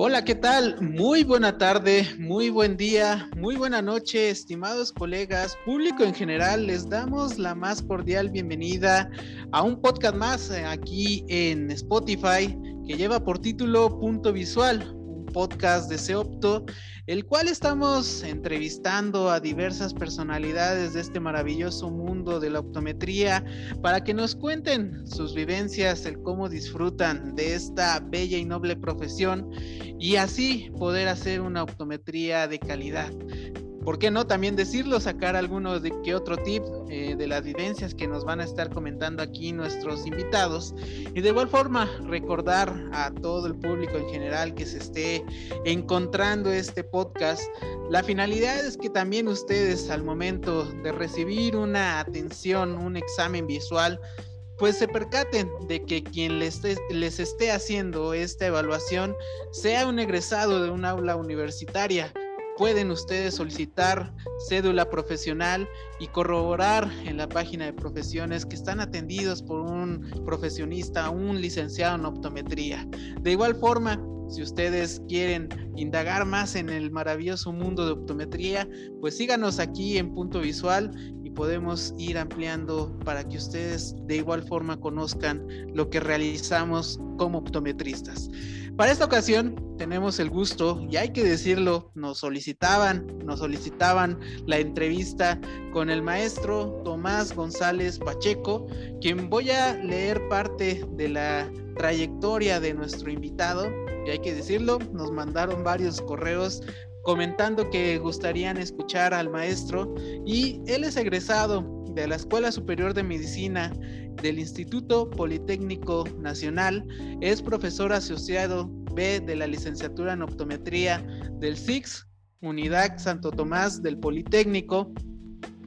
Hola, ¿qué tal? Muy buena tarde, muy buen día, muy buena noche, estimados colegas, público en general, les damos la más cordial bienvenida a un podcast más eh, aquí en Spotify que lleva por título Punto Visual, podcast de Seopto el cual estamos entrevistando a diversas personalidades de este maravilloso mundo de la optometría para que nos cuenten sus vivencias, el cómo disfrutan de esta bella y noble profesión y así poder hacer una optometría de calidad. ¿Por qué no también decirlo? Sacar algunos de qué otro tip eh, de las vivencias que nos van a estar comentando aquí nuestros invitados. Y de igual forma, recordar a todo el público en general que se esté encontrando este podcast. La finalidad es que también ustedes al momento de recibir una atención, un examen visual, pues se percaten de que quien les, les esté haciendo esta evaluación sea un egresado de un aula universitaria pueden ustedes solicitar cédula profesional y corroborar en la página de profesiones que están atendidos por un profesionista, un licenciado en optometría. De igual forma, si ustedes quieren indagar más en el maravilloso mundo de optometría, pues síganos aquí en Punto Visual y podemos ir ampliando para que ustedes de igual forma conozcan lo que realizamos como optometristas. Para esta ocasión tenemos el gusto, y hay que decirlo, nos solicitaban, nos solicitaban la entrevista con el maestro Tomás González Pacheco, quien voy a leer parte de la trayectoria de nuestro invitado, y hay que decirlo, nos mandaron varios correos comentando que gustarían escuchar al maestro y él es egresado de la Escuela Superior de Medicina del Instituto Politécnico Nacional, es profesor asociado B de la licenciatura en optometría del SIX, Unidad Santo Tomás del Politécnico,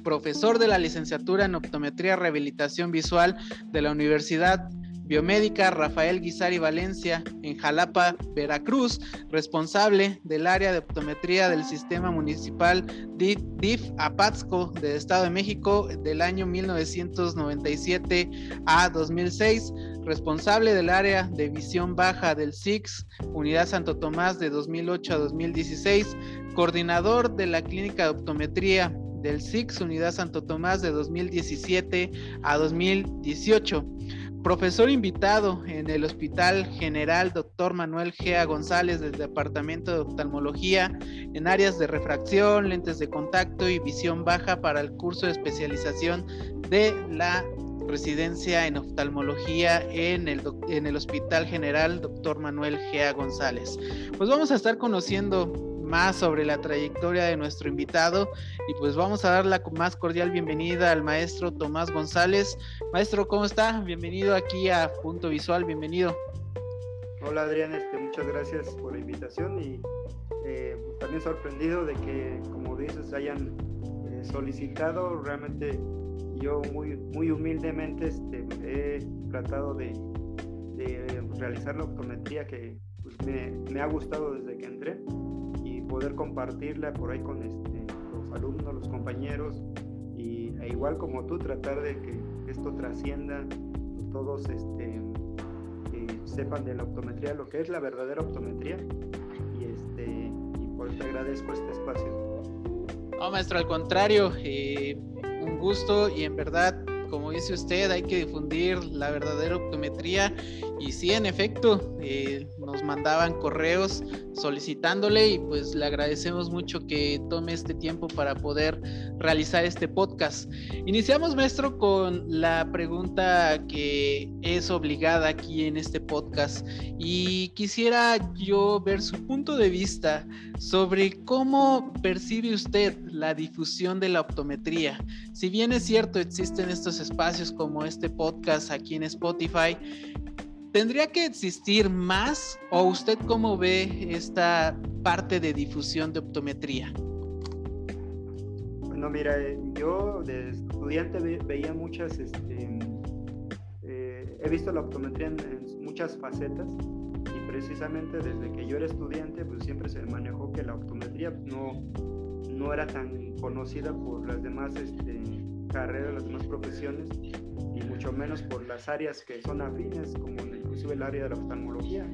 profesor de la licenciatura en optometría rehabilitación visual de la Universidad Biomédica Rafael Guizari Valencia en Jalapa, Veracruz, responsable del área de optometría del Sistema Municipal DIF Apatzco del Estado de México del año 1997 a 2006, responsable del área de visión baja del SIX, Unidad Santo Tomás de 2008 a 2016, coordinador de la Clínica de Optometría del SIX Unidad Santo Tomás de 2017 a 2018 profesor invitado en el Hospital General Dr. Manuel Gea González del Departamento de Oftalmología en áreas de refracción, lentes de contacto y visión baja para el curso de especialización de la residencia en oftalmología en el, en el Hospital General Dr. Manuel Gea González. Pues vamos a estar conociendo más sobre la trayectoria de nuestro invitado y pues vamos a dar la más cordial bienvenida al maestro Tomás González. Maestro, ¿cómo está? Bienvenido aquí a Punto Visual, bienvenido. Hola Adrián, este, muchas gracias por la invitación y eh, también sorprendido de que, como dices, hayan eh, solicitado. Realmente yo muy, muy humildemente este, he tratado de, realizar la optometría que pues, me, me, ha gustado desde que entré poder compartirla por ahí con este, los alumnos, los compañeros, y e igual como tú, tratar de que esto trascienda, todos este, sepan de la optometría, lo que es la verdadera optometría, y, este, y por eso agradezco este espacio. No, maestro, al contrario, eh, un gusto y en verdad como dice usted, hay que difundir la verdadera optometría y sí, en efecto, eh, nos mandaban correos solicitándole y pues le agradecemos mucho que tome este tiempo para poder realizar este podcast. Iniciamos, maestro, con la pregunta que es obligada aquí en este podcast y quisiera yo ver su punto de vista sobre cómo percibe usted la difusión de la optometría. Si bien es cierto, existen estos espacios como este podcast aquí en Spotify, ¿Tendría que existir más o usted cómo ve esta parte de difusión de optometría? Bueno, mira, eh, yo de estudiante veía muchas, este, eh, he visto la optometría en, muchas facetas y precisamente desde que yo era estudiante pues siempre se manejó que la optometría no, no era tan conocida por las demás este, carreras, las demás profesiones y mucho menos por las áreas que son afines como inclusive el área de la oftalmología.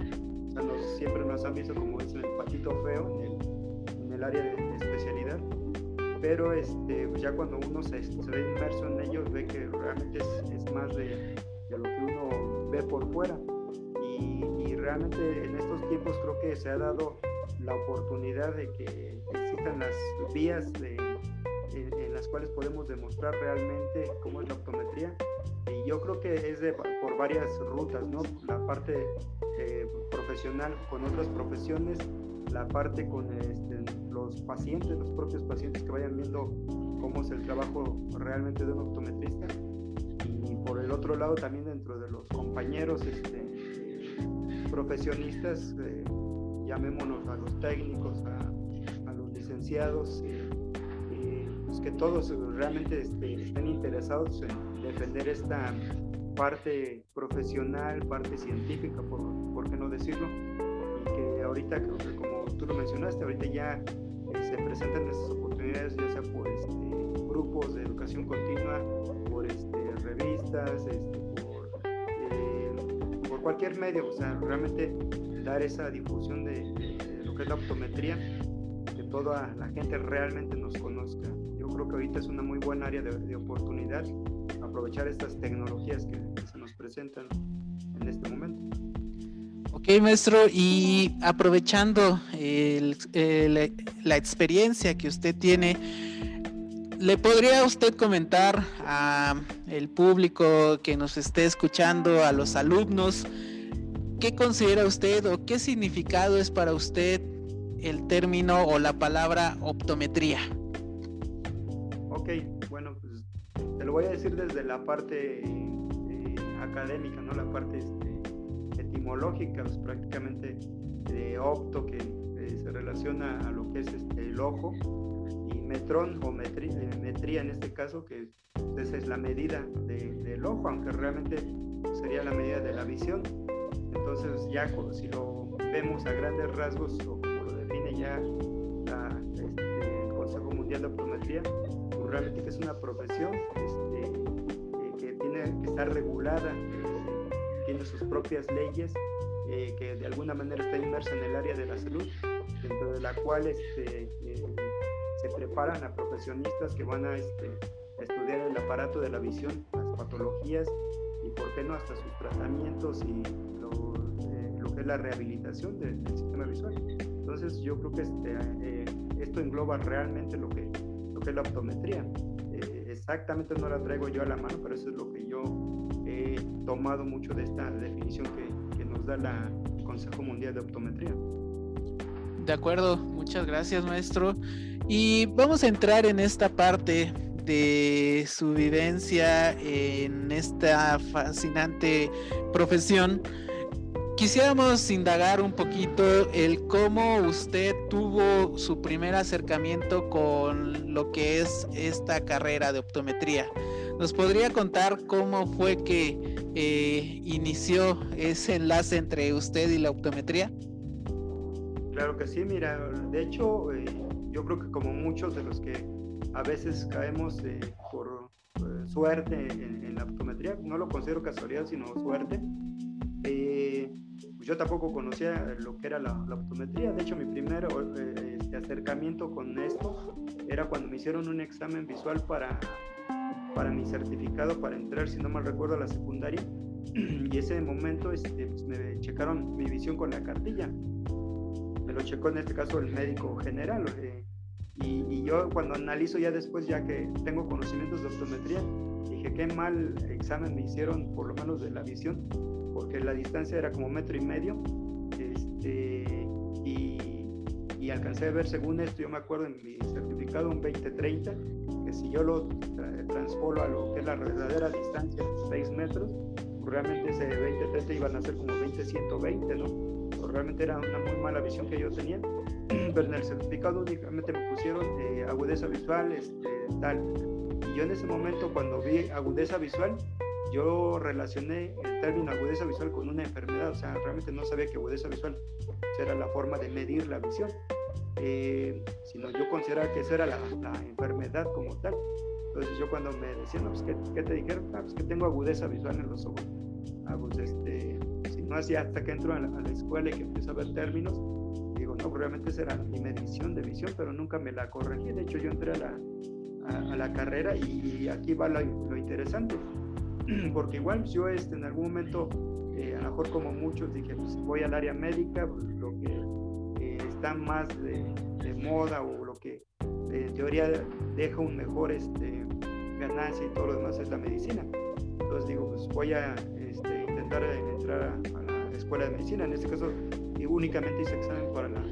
siempre nos han visto como es el patito feo en el, área de, especialidad, pero este, pues ya cuando uno se, ve inmerso en ellos ve que realmente es, más de, lo que uno ve por fuera. Y, y, realmente en estos tiempos creo que se ha dado la oportunidad de que existan las vías de, en, las cuales podemos demostrar realmente cómo es la optometría. Y yo creo que es de, por varias rutas, ¿no? La parte eh, profesional con otras profesiones, la parte con este, los pacientes, los propios pacientes que vayan viendo cómo es el trabajo realmente de un optometrista. Y por el otro lado también dentro de los compañeros este, profesionistas, eh, llamémonos a los técnicos, a, a los licenciados, eh, que todos realmente este, estén interesados en defender esta parte profesional, parte científica, por, por qué no decirlo, y que ahorita, como tú lo mencionaste, ahorita ya eh, se presentan esas oportunidades, ya sea por este, grupos de educación continua, por este, revistas, este, por, eh, por, cualquier medio, o sea, realmente dar esa difusión de, de lo que es la optometría, que toda la gente realmente nos conozca creo que ahorita es una muy buena área de, oportunidad aprovechar estas tecnologías que, se nos presentan en este momento. Ok, maestro, y aprovechando la experiencia que usted tiene, ¿le podría usted comentar a el público que nos esté escuchando, a los alumnos, qué considera usted o qué significado es para usted el término o la palabra optometría? Bueno, pues te lo voy a decir desde la parte eh, académica, ¿no? La parte este, etimológica, pues, prácticamente de opto que eh, se relaciona a lo que es este, el ojo y metrón o eh, metría, en este caso, que esa es la medida del ojo, aunque realmente sería la medida de la visión. Entonces ya si lo vemos a grandes rasgos o como lo define ya este, el Consejo Mundial de Optometría, realmente que es una profesión este, eh, que tiene que estar regulada, tiene sus propias leyes, eh, que de alguna manera está inmersa en el área de la salud, dentro de la cual este, eh, se preparan a profesionistas que van a este, estudiar el aparato de la visión, las patologías y por qué no hasta sus tratamientos y lo, que es la rehabilitación del, sistema visual. Entonces yo creo que este, esto engloba realmente lo que la optometría. Eh, exactamente no la traigo yo a la mano, pero eso es lo que yo he tomado mucho de esta definición que, que nos da la Consejo Mundial de Optometría. De acuerdo, muchas gracias maestro. Y vamos a entrar en esta parte de su vivencia en esta fascinante profesión Quisiéramos indagar un poquito el cómo usted tuvo su primer acercamiento con lo que es esta carrera de optometría. ¿Nos podría contar cómo fue que eh, inició ese enlace entre usted y la optometría? Claro que sí, mira, de hecho eh, yo creo que como muchos de los que a veces caemos eh, por suerte en, en, la optometría, no lo considero casualidad, sino suerte, yo tampoco conocía lo que era la, optometría. De hecho, mi primer eh, este acercamiento con esto era cuando me hicieron un examen visual para, para mi certificado para entrar, si no mal recuerdo, a la secundaria. Y ese momento este, pues, me checaron mi visión con la cartilla. Me lo checó en este caso el médico general. Eh, y, y, yo cuando analizo ya después, ya que tengo conocimientos de optometría, dije qué mal examen me hicieron, por lo menos de la visión, porque la distancia era como metro y medio. Este, y, y, alcancé a ver, según esto, yo me acuerdo en mi certificado, un 2030, que si yo lo transpolo a lo que es la verdadera distancia, 6 metros, pues realmente ese 2030 iban a ser como 20-120, ¿no? Pues realmente era una muy mala visión que yo tenía, pero en el certificado únicamente me pusieron eh, agudeza visual, este, tal. Y yo en ese momento, cuando vi agudeza visual, yo relacioné el término agudeza visual con una enfermedad, o sea, realmente no sabía que agudeza visual era la forma de medir la visión, eh, sino yo consideraba que esa era la, enfermedad como tal. Entonces yo cuando me decían, pues, ¿qué, te dijeron? Ah, pues que tengo agudeza visual en los ojos. ah, pues este, si no hacía hasta que entro a la, escuela y que empiezo a ver términos, digo, no, pues, realmente esa era mi medición de visión, pero nunca me la corregí. De hecho, yo entré a la, a, la carrera y, aquí va lo, interesante, porque igual yo este, en algún momento, eh, a lo mejor como muchos, dije, pues voy al área médica, pues, lo que eh, está más de, de moda o lo que en teoría deja un mejor este, ganancia y todo lo demás es la medicina. Entonces digo, pues voy a este, intentar entrar a, la escuela de medicina. En este caso, únicamente hice examen para la,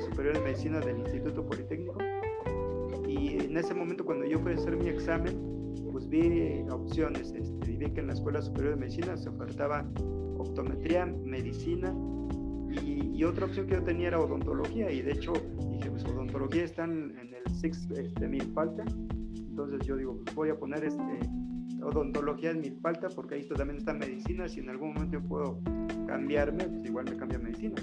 superior de medicina del Instituto Politécnico. Y en ese momento, cuando yo fui a hacer mi examen, vi opciones. Este, vi que en la Escuela Superior de Medicina se ofertaba optometría, medicina y, y, otra opción que yo tenía era odontología. Y de hecho, dije, pues odontología está en el SIX este, falta entonces yo digo, pues voy a poner este, odontología en mi falta porque ahí también está medicina. Si en algún momento yo puedo cambiarme, pues igual me cambia medicina.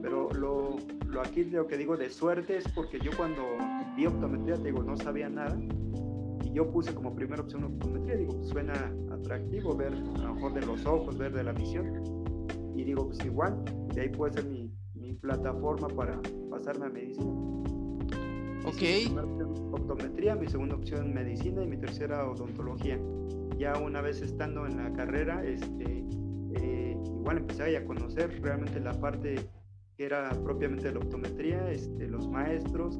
Pero lo, lo aquí lo que digo de suerte es porque yo cuando vi optometría, digo, no sabía nada. Y yo puse como primera opción optometría. Digo, pues suena atractivo ver a lo mejor de los ojos, ver de la visión. Y digo, pues igual, de ahí puede ser mi, mi plataforma para pasarme a medicina. Ok. optometría, mi segunda opción medicina y mi tercera odontología. Ya una vez estando en la carrera, este, eh, igual empecé a conocer realmente la parte que era propiamente de la optometría, este, los maestros,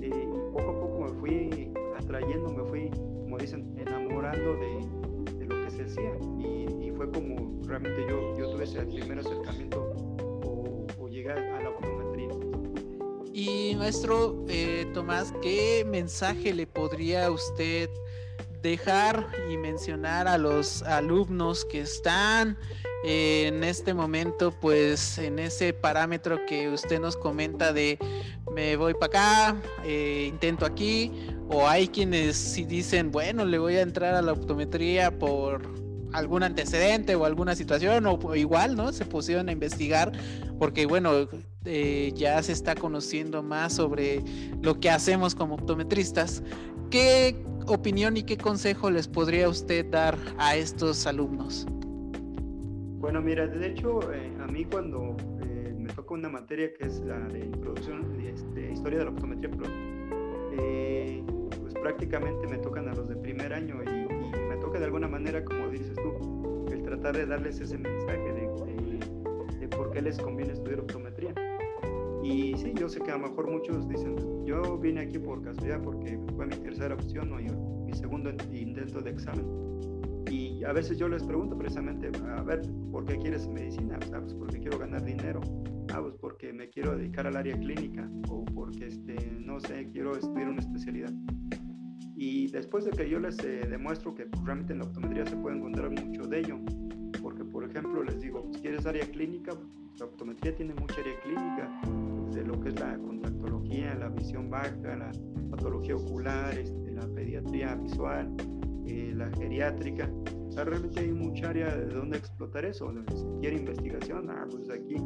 eh, y poco a poco me fui atrayendo, me fui, como dicen, enamorando de, de lo que se hacía. Y, y, fue como realmente yo, yo tuve ese primer acercamiento o, o a la optometría y maestro eh, Tomás, ¿qué mensaje le podría usted dejar y mencionar a los alumnos que están en este momento, pues en ese parámetro que usted nos comenta de me voy para acá, eh, intento aquí, o hay quienes si dicen, bueno, le voy a entrar a la optometría por algún antecedente o alguna situación, o igual, ¿no? Se pusieron a investigar, porque bueno, eh, ya se está conociendo más sobre lo que hacemos como optometristas. ¿Qué opinión y qué consejo les podría usted dar a estos alumnos? Bueno, mira, de hecho, eh, a mí cuando eh, me toca una materia que es la de introducción, de este, historia de la optometría, pues prácticamente me tocan a los de primer año y, me toca de alguna manera, como dices tú, el tratar de darles ese mensaje de, de por qué les conviene estudiar optometría. Y sí, yo sé que a lo mejor muchos dicen, yo vine aquí por casualidad porque fue mi tercera opción o mi segundo intento de examen. A veces yo les pregunto precisamente, a ver, ¿por qué quieres medicina? Ah, pues porque quiero ganar dinero. Ah, pues porque me quiero dedicar al área clínica o porque, este, no sé, quiero estudiar una especialidad. Y después de que yo les eh, demuestro que pues, realmente en la optometría se puede encontrar mucho de ello, porque por ejemplo les digo, pues, quieres área clínica, la optometría tiene mucha área clínica, de lo que es la contactología, la visión baja, la patología ocular, este, la pediatría visual, eh, la geriátrica. Realmente hay mucha área de donde explotar eso. Si quiere investigación, ah, pues aquí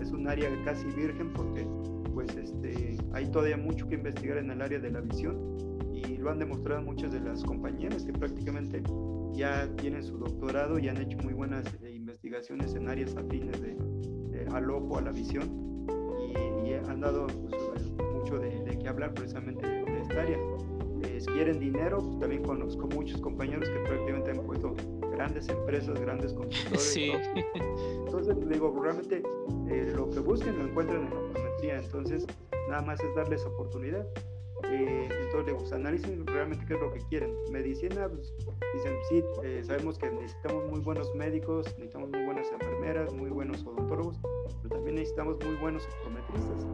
es un área casi virgen porque pues este, hay todavía mucho que investigar en el área de la visión y lo han demostrado muchas de las compañeras que prácticamente ya tienen su doctorado y han hecho muy buenas eh, investigaciones en áreas afines de, al ojo, a la visión y, han dado pues, mucho de, de, qué hablar precisamente de, esta área. Si quieren dinero, pues también conozco muchos compañeros que prácticamente han puesto grandes empresas, grandes consultores. Sí. Entonces, digo, realmente eh, lo que busquen lo encuentran en la optometría, entonces nada más es darles oportunidad. Eh, entonces, pues, analicen realmente qué es lo que quieren. Medicina, pues, dicen, sí, eh, sabemos que necesitamos muy buenos médicos, necesitamos muy buenas enfermeras, muy buenos odontólogos, pero también necesitamos muy buenos optometristas.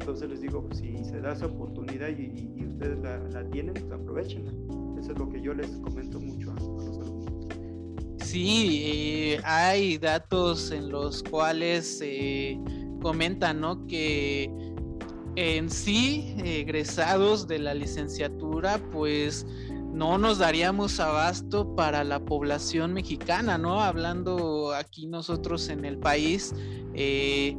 Entonces les digo, pues, si se da esa oportunidad y, ustedes la, tienen, pues aprovechenla. Eso es lo que yo les comento mucho a, los alumnos. Sí, eh, hay datos en los cuales eh, comentan, ¿no? Que en sí, egresados de la licenciatura, pues no nos daríamos abasto para la población mexicana, ¿no? Hablando aquí nosotros en el país, eh,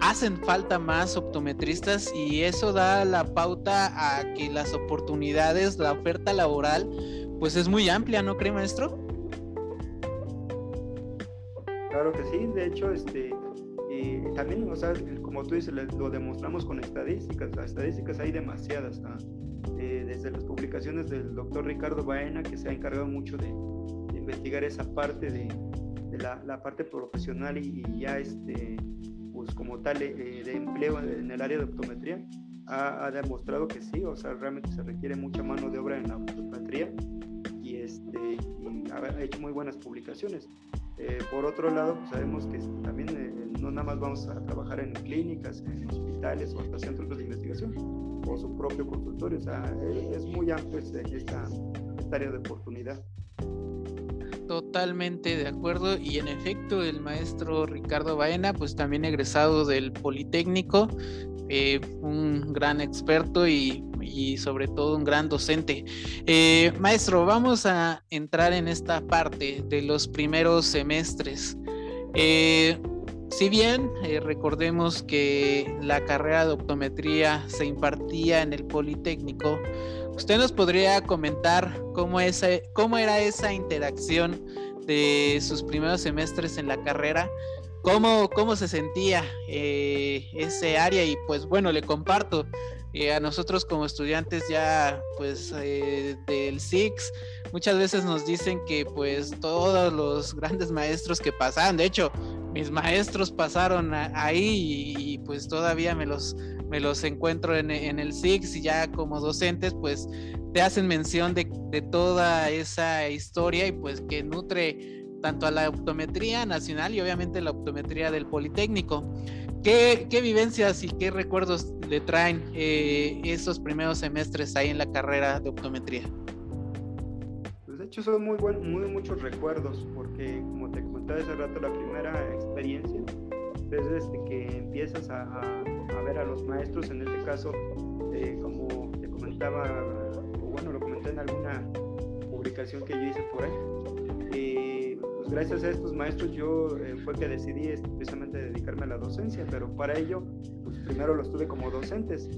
hacen falta más optometristas y eso da la pauta a que las oportunidades, la oferta laboral, pues es muy amplia, ¿no cree, maestro? Claro que sí, de hecho, este, también, o sea, como tú dices, lo demostramos con estadísticas, las estadísticas hay demasiadas, eh, desde las publicaciones del doctor Ricardo Baena, que se ha encargado mucho de, investigar esa parte de, la, la, parte profesional y, ya este, pues como tal eh, de empleo en el área de optometría, ha, demostrado que sí, o sea, realmente se requiere mucha mano de obra en la optometría y, este, ha hecho muy buenas publicaciones. Eh, por otro lado, pues sabemos que también eh, no nada más vamos a trabajar en clínicas, en hospitales o hasta centros de investigación o su propio consultorio. O sea, es muy amplio este, esta, esta área de oportunidad. Totalmente de acuerdo y en efecto el maestro Ricardo Baena pues también egresado del Politécnico, eh, un gran experto y, sobre todo un gran docente. Eh, maestro, vamos a entrar en esta parte de los primeros semestres. Eh, si bien recordemos que la carrera de optometría se impartía en el Politécnico, ¿Usted nos podría comentar cómo, cómo era esa interacción de sus primeros semestres en la carrera? ¿Cómo, cómo se sentía eh, ese área? Y pues bueno, le comparto. Eh, a nosotros como estudiantes ya pues eh, del SIX muchas veces nos dicen que pues todos los grandes maestros que pasaron, de hecho mis maestros pasaron ahí y, pues todavía me los me los encuentro en, el SIX y ya como docentes, pues te hacen mención de, toda esa historia y pues que nutre tanto a la optometría nacional y obviamente la optometría del Politécnico. ¿Qué, vivencias y qué recuerdos le traen eh, esos primeros semestres ahí en la carrera de optometría? Pues de hecho son muy, muy muchos recuerdos porque como te comentaba hace rato, la primera experiencia desde este que empiezas a, ver a los maestros, en este caso, eh, como te comentaba, o bueno, lo comenté en alguna publicación que yo hice por ahí, eh, pues gracias a estos maestros yo eh, fue que decidí este, precisamente dedicarme a la docencia, pero para ello, pues primero los tuve como docentes.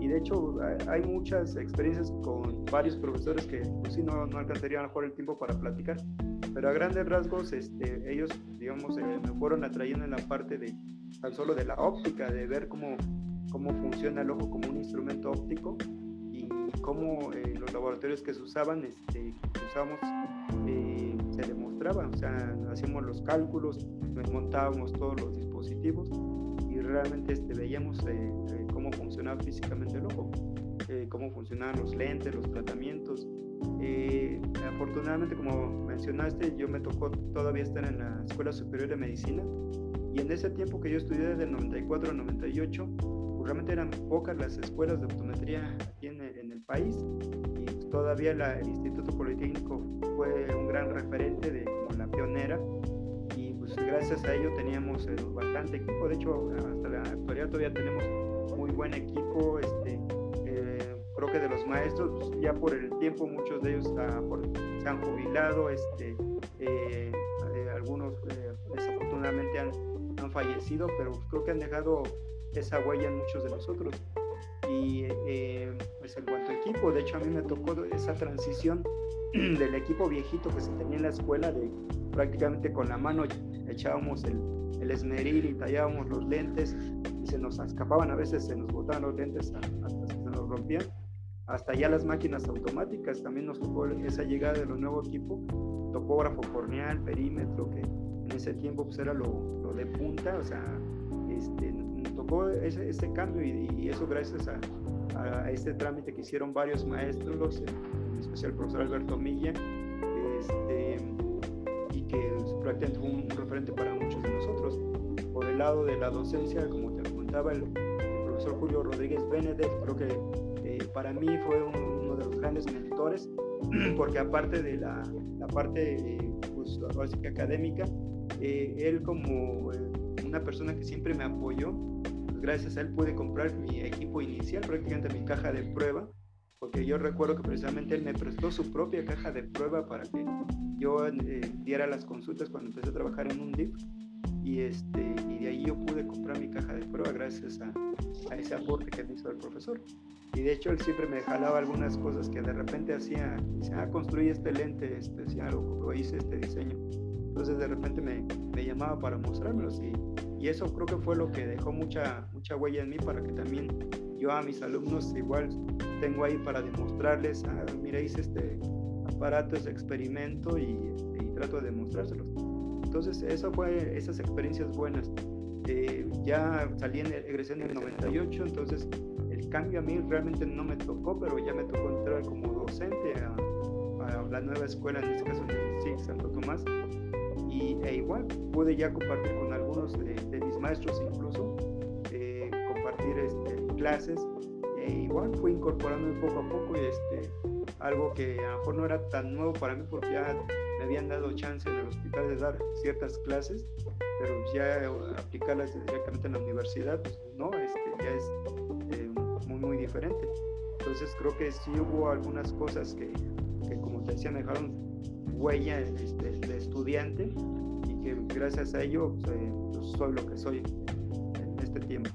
Y de hecho hay muchas experiencias con varios profesores que pues sí no, no alcanzaría a mejor el tiempo para platicar, pero a grandes rasgos este, ellos, digamos, eh, me fueron atrayendo en la parte de tan solo de la óptica, de ver cómo, cómo funciona el ojo como un instrumento óptico y cómo eh, los laboratorios que se usaban, este, usamos, eh, se demostraba, o sea, hacíamos los cálculos, montábamos todos los dispositivos y realmente este, veíamos cómo funcionaba físicamente el ojo, cómo funcionaban los lentes, los tratamientos, eh, afortunadamente, como mencionaste, yo me tocó todavía estar en la Escuela Superior de Medicina y en ese tiempo que yo estudié desde el 94 al 98, pues realmente eran pocas las escuelas de optometría aquí en el, país y pues todavía el Instituto Politécnico fue un gran referente de como la pionera y pues gracias a ello teníamos eh, bastante equipo, de hecho hasta la actualidad todavía tenemos muy buen equipo, este, creo que de los maestros, pues, ya por el tiempo muchos de ellos se han jubilado, este, eh, eh, algunos eh, desafortunadamente han, fallecido, pero creo que han dejado esa huella en muchos de nosotros. Y pues en cuanto equipo, de hecho a mí me tocó esa transición del equipo viejito que se tenía en la escuela, de prácticamente con la mano echábamos el, el esmeril y tallábamos los lentes y se nos escapaban, a veces se nos botaban los lentes hasta se nos rompían. Hasta ya las máquinas automáticas también nos tocó esa llegada de los nuevos equipos, topógrafo corneal, perímetro, que en ese tiempo pues era lo, lo de punta, o sea, este, tocó ese, ese cambio y, eso gracias a, a, este trámite que hicieron varios maestros, en especial el profesor Alberto Milla, este, y que prácticamente fue un referente para muchos de nosotros. Por el lado de la docencia, como te comentaba, el, el profesor Julio Rodríguez Benedek, creo que para mí fue uno de los grandes mentores, porque aparte de la, la parte pues, académica, eh, él como eh, una persona que siempre me apoyó, pues, gracias a él pude comprar mi equipo inicial, prácticamente mi caja de prueba, porque yo recuerdo que precisamente él me prestó su propia caja de prueba para que yo eh, diera las consultas cuando empecé a trabajar en un DIP y, este, y de ahí yo pude comprar mi caja de prueba gracias a, a ese aporte que me hizo el profesor. Y de hecho él siempre me jalaba algunas cosas que de repente hacía, dice, ah, construí este lente especial o, hice este diseño. Entonces de repente me, me llamaba para mostrármelos y, y, eso creo que fue lo que dejó mucha, mucha huella en mí para que también yo a mis alumnos igual tengo ahí para demostrarles, ah, hice este aparato, ese experimento y, y trato de demostrárselos. Entonces, fue esas experiencias buenas. Eh, ya salí en, egresé en el 98, entonces el cambio a mí realmente no me tocó, pero ya me tocó entrar como docente a, la nueva escuela, en este caso en el SIC Santo Tomás, y e igual pude ya compartir con algunos de, mis maestros incluso, eh, compartir este, clases, e igual fui incorporando poco a poco y este, algo que a lo mejor no era tan nuevo para mí porque ya me habían dado chance en el hospital de dar ciertas clases, pero ya aplicarlas directamente en la universidad, pues no, este, ya es eh, muy, muy diferente. Entonces creo que sí hubo algunas cosas que, que como te decía, me dejaron huella este, de estudiante que gracias a ello pues, eh, pues, soy lo que soy en este tiempo.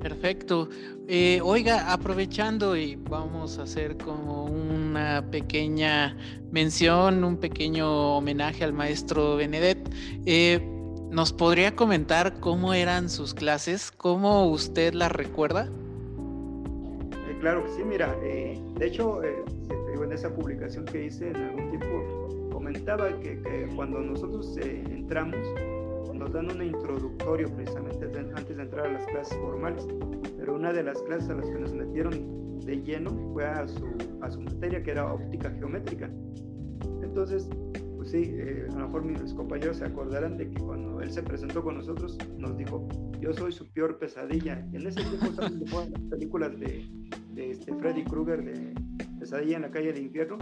Perfecto. Eh, oiga, aprovechando y vamos a hacer como una pequeña mención, un pequeño homenaje al maestro Benedet. Eh, ¿Nos podría comentar cómo eran sus clases? ¿Cómo usted las recuerda? Eh, claro que sí, mira, de hecho, en esa publicación que hice en algún tiempo comentaba que, que cuando nosotros entramos, nos dan un introductorio precisamente antes de entrar a las clases formales, pero una de las clases a las que nos metieron de lleno fue a su, a su materia que era óptica geométrica. Entonces, pues sí, eh, a lo mejor mis compañeros se acordarán de que cuando él se presentó con nosotros nos dijo, yo soy su peor pesadilla. Y en ese tiempo estaban las películas de, de este Freddy Krueger de Pesadilla en la calle de infierno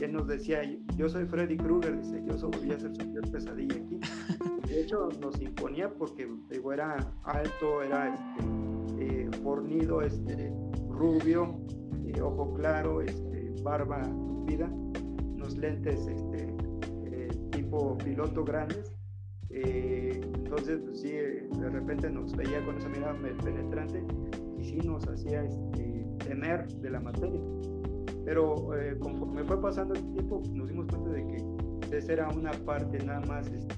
él nos decía, yo soy Freddy Krueger, dice, yo soy, voy a ser su peor pesadilla aquí. De hecho, nos imponía porque digo, era alto, era este, eh, fornido, este, rubio, eh, ojo claro, este, barba tupida, unos lentes este, eh, tipo piloto grandes. entonces, pues, sí, de repente nos veía con esa mirada penetrante y sí nos hacía este, temer de la materia. Pero conforme fue pasando el tiempo, nos dimos cuenta de que esa era una parte nada más este,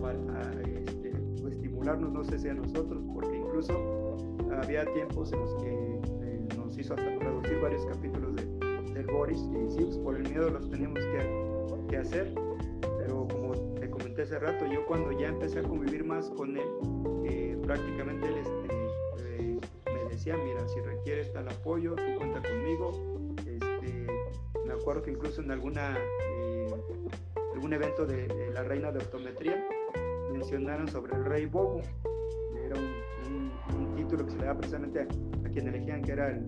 para este, estimularnos, no sé si a nosotros, porque incluso había tiempos en los que eh, nos hizo hasta traducir varios capítulos de, del Boris y sí, pues por el miedo los teníamos que, que, hacer, pero como te comenté hace rato, yo cuando ya empecé a convivir más con él, eh, prácticamente él este, eh, me decía, mira, si requieres tal apoyo, tú cuenta conmigo. Me acuerdo que incluso en alguna algún evento de, la reina de optometría mencionaron sobre el rey Bobo. Era un, título que se le da precisamente a, quien elegían que era el,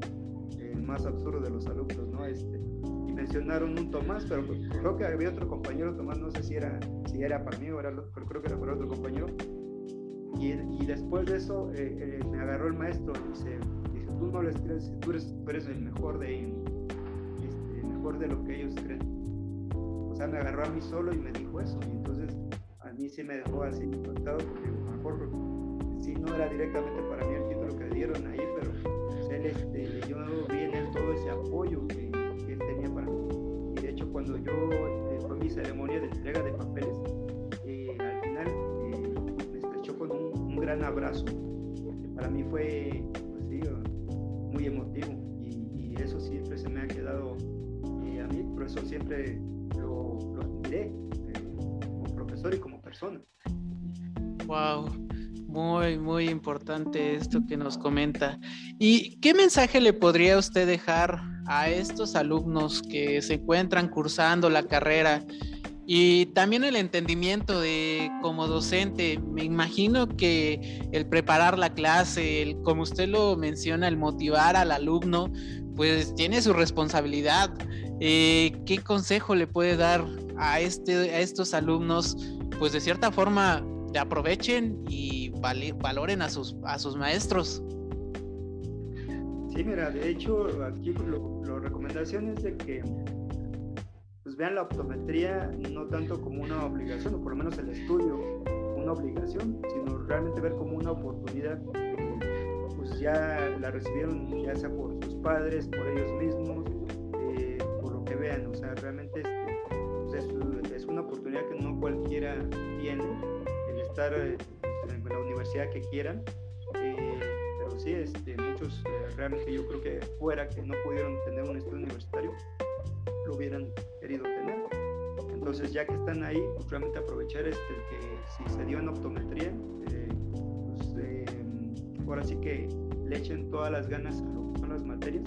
más absurdo de los alumnos, ¿no? Este, y mencionaron un Tomás, pero creo que había otro compañero, Tomás, no sé si era, si era para mí o era, pero creo que era para otro compañero. Y, después de eso eh, eh, me agarró el maestro y dice, dice, tú no les crees, tú eres, eres el mejor de, de lo que ellos creen. O sea, me agarró a mí solo y me dijo eso. Y entonces a mí sí me dejó así impactado porque a lo mejor sí no era directamente para mí el título que dieron ahí, pero pues, él, este, yo vi en él todo ese apoyo que, él tenía para mí. Y de hecho cuando yo eh, fue mi ceremonia de entrega de papeles, eh, al final eh, me estrechó con un, gran abrazo. Que para mí fue eso siempre lo, lo admiré como profesor y como Wow, muy, muy importante esto que nos comenta. ¿Y qué mensaje le podría usted dejar a estos alumnos que se encuentran cursando la carrera? Y también el entendimiento de como docente, me imagino que el preparar la clase, el, como usted lo menciona, el motivar al alumno, pues tiene su responsabilidad. Eh, ¿Qué consejo le puede dar a, este, a estos alumnos pues de cierta forma aprovechen y valoren a sus, a maestros. Sí, mira, de hecho, aquí la recomendación es de que pues vean la optometría no tanto como una obligación, o por lo menos el estudio, una obligación, sino realmente ver como una oportunidad. Pues ya la recibieron ya sea por sus padres, por ellos mismos, eh, por lo que vean, o sea, realmente este, es, es, una oportunidad que no cualquiera tiene, el estar eh, en la universidad que quieran. Eh, pero sí, este, muchos realmente yo creo que fuera que no pudieron tener un estudio universitario, lo hubieran querido tener. Entonces, ya que están ahí, pues realmente aprovechar este, que si se dio en optometría, pues, ahora sí que le echen todas las ganas a lo que son las materias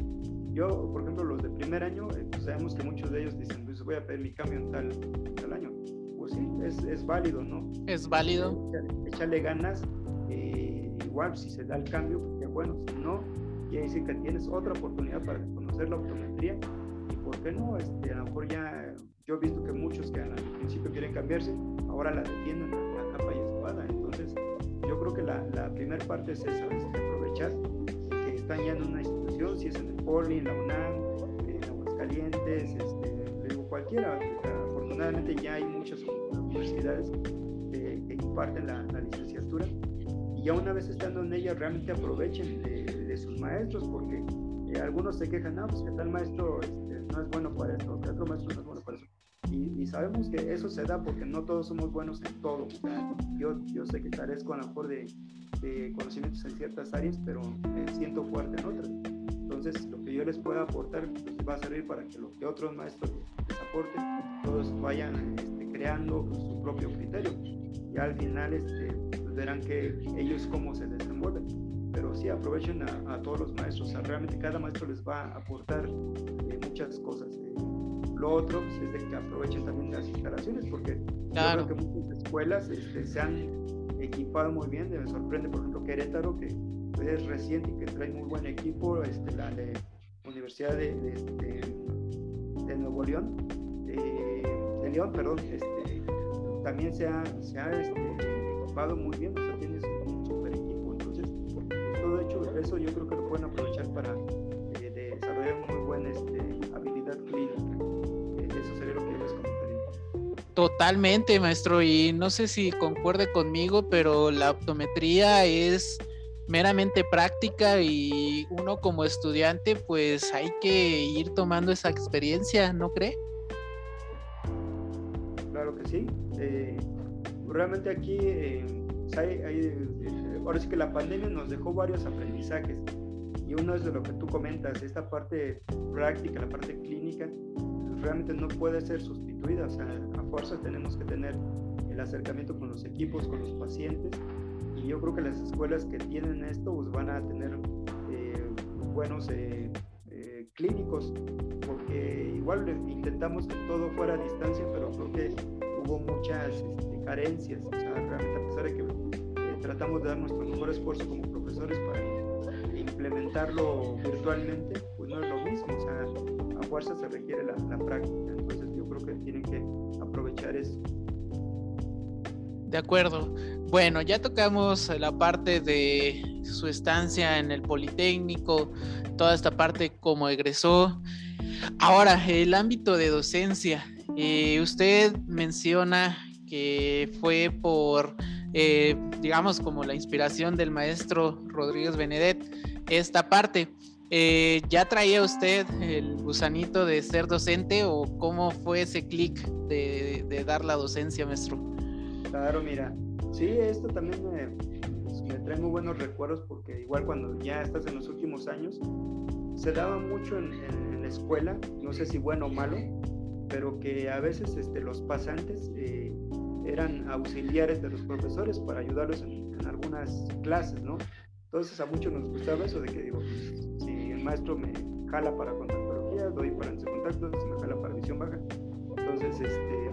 yo, por ejemplo, los de primer año, eh, pues sabemos que muchos de ellos dicen, pues voy a pedir mi cambio en tal, tal año. Pues sí, es, es, válido, ¿no? Es válido. Échale, ganas, eh, igual si se da el cambio, pues bueno, si no, ya dice que tienes otra oportunidad para conocer la optometría por qué no, este, a lo mejor ya, yo he visto que muchos que al principio quieren cambiarse, ahora la detienen a, capa y espada, entonces yo creo que la, la primera parte es esa, es aprovechar que están ya en una institución, si es en Poli, en la UNAM, en Aguascalientes, este, digo cualquiera. Afortunadamente ya hay muchas universidades que, imparten la, licenciatura y ya una vez estando en ella realmente aprovechen de, sus maestros porque eh, algunos se quejan, no, pues que tal maestro este, no es bueno para esto, otro maestro no es bueno para eso. Y, sabemos que eso se da porque no todos somos buenos en todo. yo, yo sé que carezco a lo mejor de, de conocimientos en ciertas áreas, pero me siento fuerte en otras. Entonces, lo que yo les pueda aportar pues, va a servir para que lo que otros maestros les aporten, todos vayan este, creando pues, su propio criterio. Y al final este, pues, verán que ellos cómo se desenvuelven. Pero sí, aprovechen a, todos los maestros. O sea, realmente cada maestro les va a aportar eh, muchas cosas. Eh. Lo otro es de que aprovechen también las instalaciones, porque claro. que muchas escuelas este, se han equipado muy bien. Me sorprende, por ejemplo, Querétaro, que es reciente y que trae muy buen equipo, este, la de Universidad de, de, este, Nuevo León, de León, perdón, este, también se ha, se ha este, equipado muy bien, o sea, tienes eso yo creo que lo pueden aprovechar para eh, desarrollar muy buena este, habilidad clínica. Eh, eso sería lo que yo les comentaría. Totalmente, maestro, y no sé si concuerde conmigo, pero la optometría es meramente práctica y uno como estudiante pues hay que ir tomando esa experiencia, ¿no cree? Claro que sí. Eh, realmente aquí eh, hay, eh, ahora sí que la pandemia nos dejó varios aprendizajes y uno es de lo que tú comentas, esta parte práctica, la parte clínica, realmente no puede ser sustituida, o sea, a fuerza tenemos que tener el acercamiento con los equipos, con los pacientes yo creo que las escuelas que tienen esto pues van a tener eh, buenos eh, eh, clínicos, porque igual intentamos que todo fuera a distancia, pero creo que hubo muchas este, carencias, o sea, realmente a pesar de que tratamos de dar nuestro mejor esfuerzo como profesores para implementarlo virtualmente, pues no es lo mismo, o sea, a fuerza se requiere la, la práctica, entonces yo creo que tienen que aprovechar eso. De acuerdo. Bueno, ya tocamos la parte de su estancia en el Politécnico, toda esta parte como egresó. Ahora, el ámbito de docencia. Eh, usted menciona que fue por, eh, digamos, como la inspiración del maestro Rodríguez Benedet, esta parte. Eh, ¿Ya traía usted el gusanito de ser docente o cómo fue ese clic de, dar la docencia, maestro? Claro, mira, Sí, esto también pues, me, trae muy buenos recuerdos porque igual cuando ya estás en los últimos años, se daba mucho en, la escuela, no sé si bueno o malo, pero que a veces este, los pasantes eh, eran auxiliares de los profesores para ayudarlos en, algunas clases, ¿no? Entonces a muchos nos gustaba eso de que digo, si el maestro me jala para contactología, doy para ese contacto, si me jala para visión baja. Entonces, este,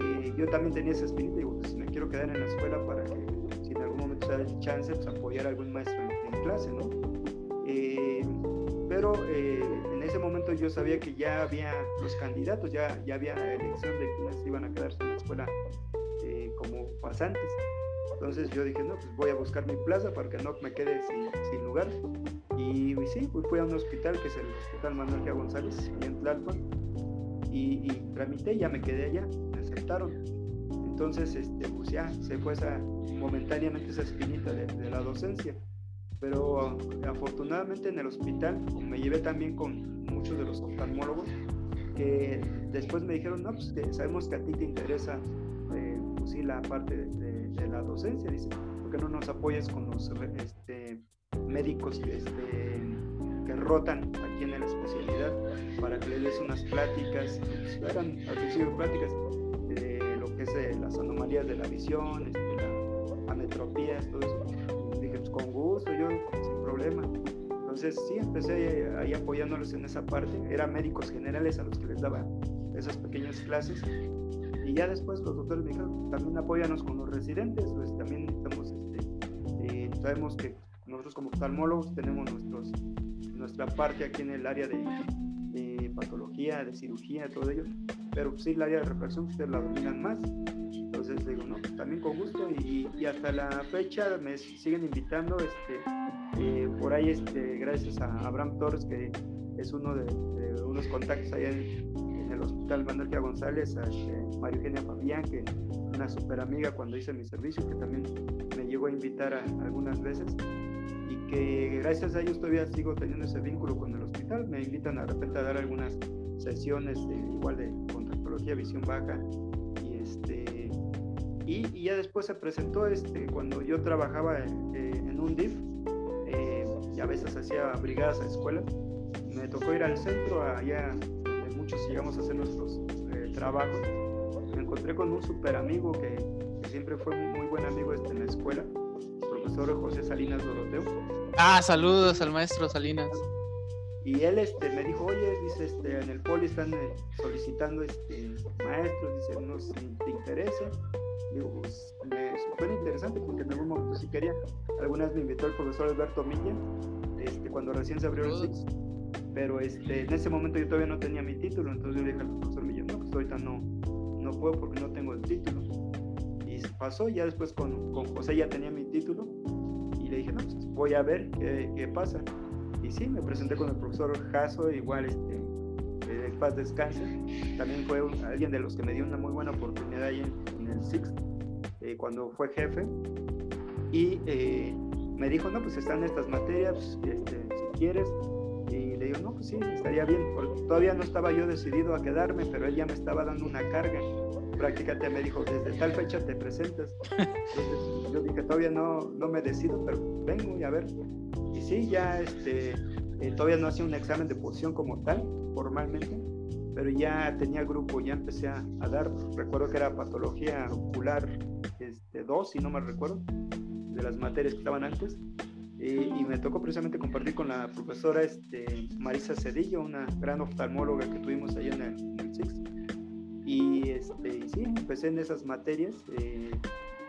eh, yo también tenía esa espinita, digo, pues me quiero quedar en la escuela para que si en algún momento se da el chance, pues apoyar a algún maestro en, clase, ¿no? Eh, pero eh, en ese momento yo sabía que ya había los candidatos, ya, ya había elección de quienes iban a quedarse en la escuela como pasantes. Entonces yo dije, no, pues voy a buscar mi plaza para que no me quede sin, lugar. Y, sí, pues fui a un hospital que es el Hospital Manuel G. González, en Tlalpan, y, y ya me quedé allá, me aceptaron. Entonces, este, pues ya se fue esa, momentáneamente esa espinita de, la docencia. Pero afortunadamente en el hospital, me llevé también con muchos de los oftalmólogos, que después me dijeron, no, pues sabemos que a ti te interesa, eh, pues sí, la parte de, la docencia, dice, ¿por qué no nos apoyas con los este, médicos que, este, que rotan aquí en la especialidad para que les des unas pláticas, pues, eran al principio pláticas de lo que es eh, las anomalías de la visión, este, la ametropías, todo eso. dije, pues con gusto, yo sin problema. Entonces sí, empecé ahí apoyándolos en esa parte. Eran médicos generales a los que les daba esas pequeñas clases. Y ya después los doctores me dijeron, también apóyanos con los residentes, pues también estamos, este, eh, sabemos que nosotros como oftalmólogos tenemos nuestros, nuestra parte aquí en el área de, patología, de cirugía, todo ello, pero sí el área de refracción ustedes la dominan más. Entonces digo, no, también con gusto y, y hasta la fecha me siguen invitando este, ahí, este, gracias a Abraham Torres, que es uno de, unos contactos allá en, el Hospital Manuel González, a este, María Eugenia Fabián, que una super amiga cuando hice mi servicio, que también me llegó a invitar algunas veces. Y que gracias a ellos todavía sigo teniendo ese vínculo con el hospital. Me invitan de repente a dar algunas sesiones igual de contactología, visión baja. Y este y, ya después se presentó este cuando yo trabajaba en, en un DIF y a veces hacía brigadas a escuelas. Me tocó ir al centro, allá muchos llegamos a hacer nuestros eh, trabajos. Me encontré con un super amigo que, siempre fue muy, buen amigo este, en la escuela, el profesor José Salinas Doroteo. Ah, saludos al maestro Salinas. Y él este, me dijo, oye, dice, este, en el poli están eh, solicitando este, maestros, dice, no si te interesa. Digo, pues me suena interesante porque en algún momento sí quería. Algunas me invitó el profesor Alberto Milla, este, cuando recién se abrió el SIX, pero este, en ese momento yo todavía no tenía mi título, entonces yo le dije al profesor Milla, no, pues ahorita no, no puedo porque no tengo el título. Y pasó, ya después con, con José ya tenía mi título y le dije, no, pues voy a ver qué, qué pasa. Y sí, me presenté con el profesor Jasso, igual este, paz descanse. También fue alguien de los que me dio una muy buena oportunidad ahí en, el Six, eh, cuando fue jefe. Y eh, me dijo, no, pues están estas materias, este, si quieres. Y le digo, no, pues sí, estaría bien. Todavía no estaba yo decidido a quedarme, pero él ya me estaba dando una carga. Prácticamente me dijo, desde tal fecha te presentas. Entonces yo dije, todavía no, no me decido, pero vengo y a ver. Y sí, ya este, eh, todavía no hacía un examen de posición como tal, formalmente, pero ya tenía grupo, ya empecé a, dar, recuerdo que era patología ocular este, 2, si no me recuerdo, de las materias que estaban antes, y me tocó precisamente compartir con la profesora este, Marisa Cedillo, una gran oftalmóloga que tuvimos allá en el, SIX, y, este, sí, empecé en esas materias eh,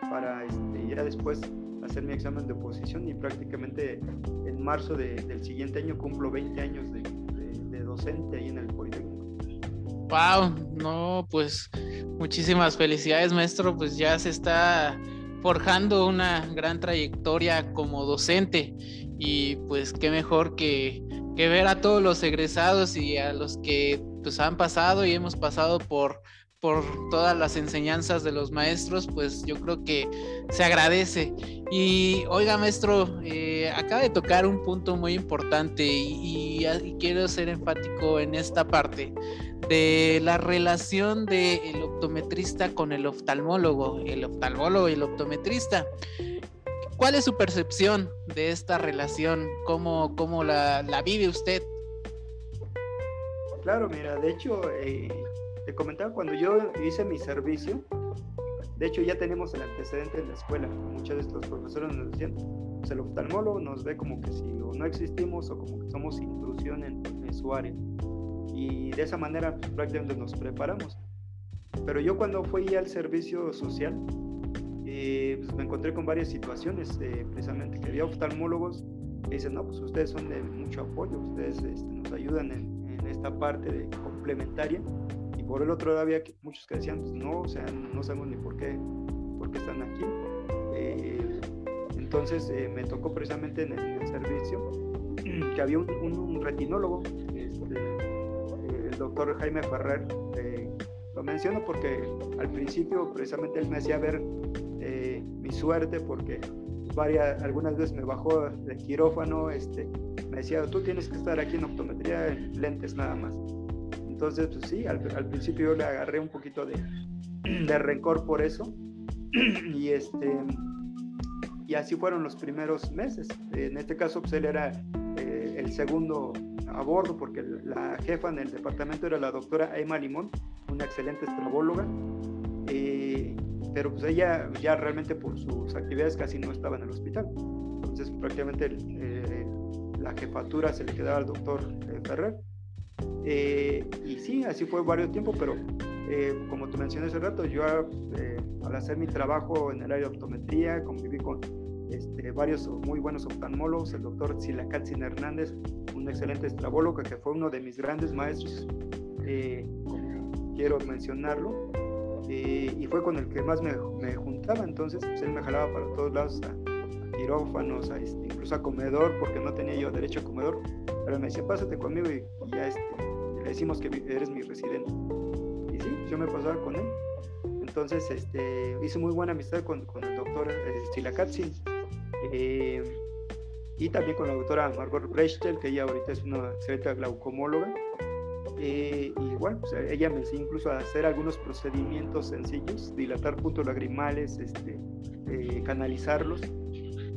para este, ya después hacer mi examen de oposición y prácticamente en marzo del siguiente año cumplo 20 años de, docente ahí en el Politécnico. Wow, no, pues muchísimas felicidades, maestro. Pues ya se está forjando una gran trayectoria como docente y pues qué mejor que, que ver a todos los egresados y a los que pues han pasado y hemos pasado por por todas las enseñanzas de los maestros, pues yo creo que se agradece. Y oiga, maestro, eh, acaba de tocar un punto muy importante y, quiero ser enfático en esta parte de la relación del optometrista con el oftalmólogo, el oftalmólogo y el optometrista. ¿Cuál es su percepción de esta relación? ¿Cómo, cómo la, la vive usted? Claro, mira, de hecho, eh, te comentaba, cuando yo hice mi servicio, de hecho ya tenemos el antecedente en la escuela. Muchos de estos profesores nos decían, pues el oftalmólogo nos ve como que si no existimos o como que somos intrusión en, su área. Y de esa manera pues, prácticamente nos preparamos. Pero yo cuando fui al servicio social, eh, pues me encontré con varias situaciones, eh, precisamente que había oftalmólogos que dicen, no, pues ustedes son de mucho apoyo, ustedes este, nos ayudan en, en esta parte de complementaria por el otro lado había muchos que decían, pues no, o sea, no sabemos ni por qué, por qué están aquí. Eh, entonces eh, me tocó precisamente en el, servicio que había un, retinólogo, este, el doctor Jaime Ferrer. Eh, lo menciono porque al principio precisamente él me hacía ver mi suerte porque varias, algunas veces me bajó de quirófano, este, me decía, tú tienes que estar aquí en optometría en lentes nada más Entonces, pues sí, al, principio yo le agarré un poquito de, de rencor por eso. y este y así fueron los primeros meses. En este caso, pues él era eh, el segundo a bordo, porque la jefa en el departamento era la doctora Emma Limón, una excelente estrabóloga, eh, pero pues ella ya realmente por sus actividades casi no estaba en el hospital. Entonces prácticamente eh, la jefatura se le quedaba al doctor Ferrer. Y sí, así fue varios tiempos, pero como te mencioné hace rato, yo al hacer mi trabajo en el área de optometría, conviví con este, varios muy buenos oftalmólogos, el doctor Silacatzin Hernández, un excelente estrabólogo que fue uno de mis grandes maestros, eh, quiero mencionarlo, eh, y fue con el que más me, juntaba, entonces pues, él me jalaba para todos lados, quirófanos, a, este, incluso a comedor, porque no tenía yo derecho a comedor, pero me decía, pásate conmigo y, ya este, le decimos que eres mi residente. Y sí, yo me pasaba con él. Entonces, este, hice muy buena amistad con, con el doctor eh, eh, y también con la doctora Margot Brechtel, que ella ahorita es una excelente glaucomóloga. Eh, y igual, pues, ella me enseñó incluso a hacer algunos procedimientos sencillos, dilatar puntos lagrimales, este, eh, canalizarlos.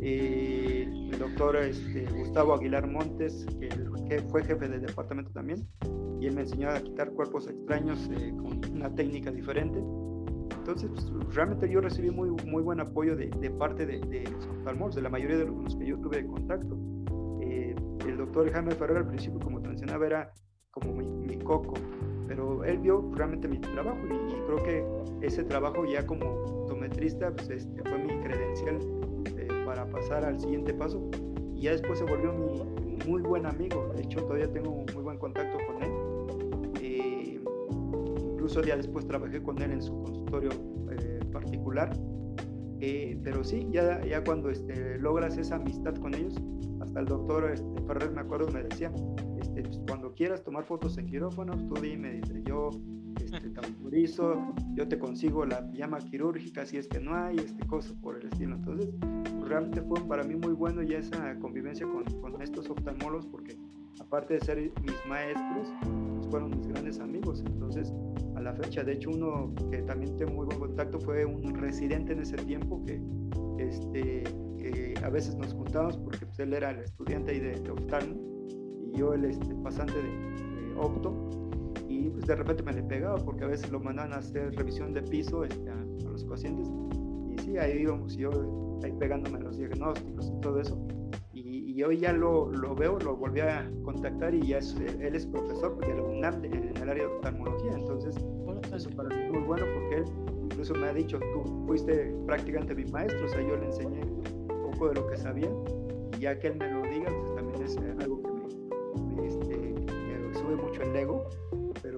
El doctor este, Gustavo Aguilar Montes, que fue jefe del departamento también, y él me enseñó a quitar cuerpos extraños con una técnica diferente. Entonces, pues, realmente yo recibí muy, muy buen apoyo de, de parte de, de, los de la mayoría de los que yo tuve contacto. Eh, el doctor Jaime Ferrer al principio, como te mencionaba, era como mi, coco, pero él vio realmente mi trabajo y, creo que ese trabajo ya como optometrista pues, este, fue mi credencial eh, para pasar al siguiente paso. Y ya después se volvió mi muy buen amigo, de hecho todavía tengo muy buen contacto con él. Incluso ya después trabajé con él en su consultorio eh, particular. Eh, pero sí, ya, ya cuando este, logras esa amistad con ellos, hasta el doctor este, Ferrer, me acuerdo, me decía, este, pues, cuando quieras tomar fotos en quirófano, tú dime, dice, yo este, te autorizo, yo te consigo la pijama quirúrgica si es que no hay, este, cosas por el estilo. Entonces, realmente fue para mí muy bueno ya esa convivencia con, con estos oftalmólogos, porque aparte de ser mis maestros, pues fueron mis grandes amigos. Entonces, a la fecha, de hecho, uno que también tengo muy buen contacto fue un residente en ese tiempo que, este, a veces nos juntábamos porque pues, él era el estudiante ahí de, de oftalmo y yo el este, pasante de, opto pues de repente me le pegaba porque a veces lo mandaban a hacer revisión de piso este, a, los pacientes. Y sí, ahí íbamos yo ahí pegándome los diagnósticos y todo eso. Y hoy ya lo, lo, veo, lo volví a contactar y ya es, él es profesor de la UNAM en el área de oftalmología, entonces eso para mí es muy bueno porque él incluso me ha dicho, tú fuiste prácticamente mi maestro, o sea, yo le enseñé un poco de lo que sabía. Y ya que él me lo diga, pues también es eh, algo que me, este, me sube mucho el ego,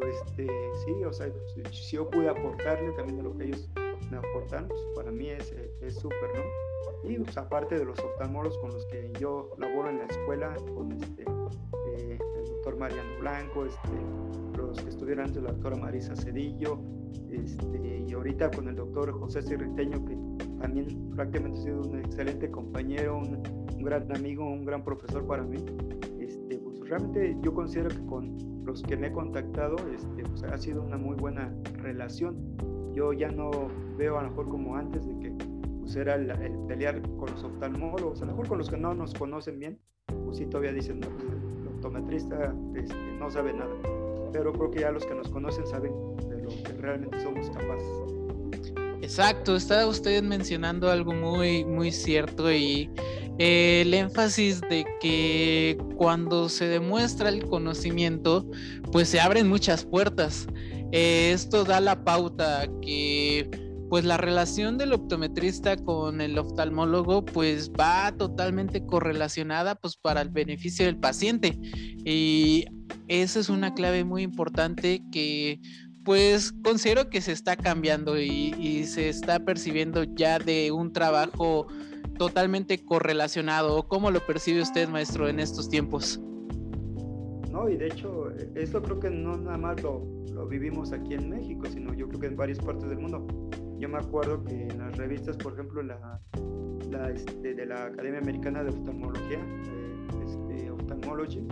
pero este, sí, o sea, si yo pude aportarle también de lo que ellos me aportan, pues para mí es súper, ¿no? Y pues, aparte de los oftalmólogos con los que yo laboro en la escuela, con este, eh, el doctor Mariano Blanco, este, los que estuvieron antes, la doctora Marisa Cedillo, este, y ahorita con el doctor José Cirriteño, que también prácticamente ha sido un excelente compañero, un, gran amigo, un gran profesor para mí. Realmente yo considero que con los que me he contactado este, pues, ha sido una muy buena relación. Yo ya no veo a lo mejor como antes de que pues era el, pelear con los oftalmólogos, a lo mejor con los que no nos conocen bien, pues sí todavía dicen, no, pues, el optometrista este, no sabe nada, pero creo que ya los que nos conocen saben de lo que realmente somos capaces. Exacto, está usted mencionando algo muy, muy cierto y el énfasis de que cuando se demuestra el conocimiento, pues se abren muchas puertas. Eh, esto da la pauta que pues la relación del optometrista con el oftalmólogo pues va totalmente correlacionada pues para el beneficio del paciente y esa es una clave muy importante que pues considero que se está cambiando y, se está percibiendo ya de un trabajo totalmente correlacionado. ¿Cómo lo percibe usted, maestro, en estos tiempos? No, y de hecho, esto creo que no nada más lo, lo vivimos aquí en México, sino yo creo que en varias partes del mundo. Yo me acuerdo que en las revistas, por ejemplo, la, la este, de la Academia Americana de Oftalmología, eh, este, Oftalmology,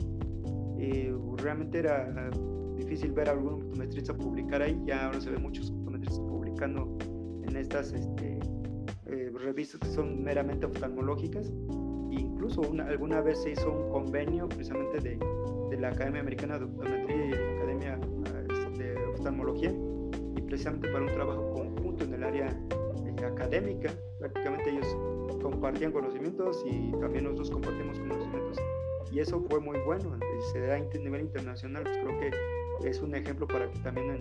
eh, realmente era difícil ver a algún optometrista publicar ahí, ya ahora se ve muchos optometristas publicando en estas este, eh, revistas que son meramente oftalmológicas. incluso una, alguna vez se hizo un convenio precisamente de, de la Academia Americana de Optometría y la Academia este, de Oftalmología, y precisamente para un trabajo conjunto en el área eh, académica, prácticamente ellos compartían conocimientos y también nosotros compartimos conocimientos. Y eso fue muy bueno se da a nivel internacional. Pues creo que es un ejemplo para que también en,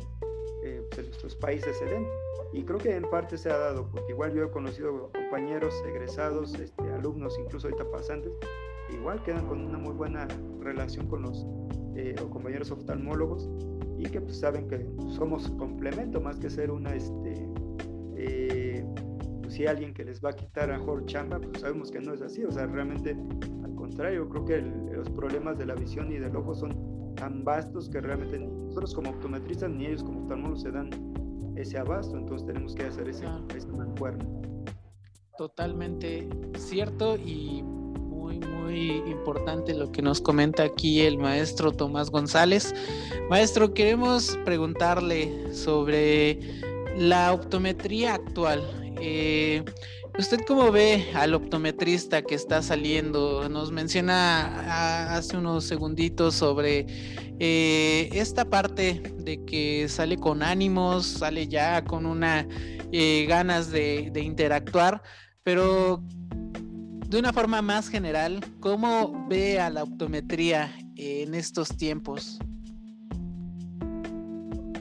eh, pues, nuestros países se den. Y creo que en parte se ha dado porque igual yo he conocido compañeros egresados este, alumnos incluso ahorita pasantes igual quedan con una muy buena relación con los eh, compañeros oftalmólogos y que pues saben que somos complemento más que ser una este eh, pues, si alguien que les va a quitar a mejor chamba pues sabemos que no es así. O sea realmente contrario, creo que los problemas de la visión y del ojo son tan vastos que realmente nosotros como optometristas ni ellos como oftalmólogos se dan ese abasto, entonces tenemos que hacer ese, ese Totalmente cierto y muy, muy importante lo que nos comenta aquí el maestro Tomás González. Maestro, queremos preguntarle sobre la optometría actual. Eh, ¿Usted cómo ve al optometrista que está saliendo? Nos menciona hace unos segunditos sobre eh, esta parte de que sale con ánimos, sale ya con una eh, ganas de, interactuar, pero de una forma más general, ¿cómo ve a la optometría en estos tiempos?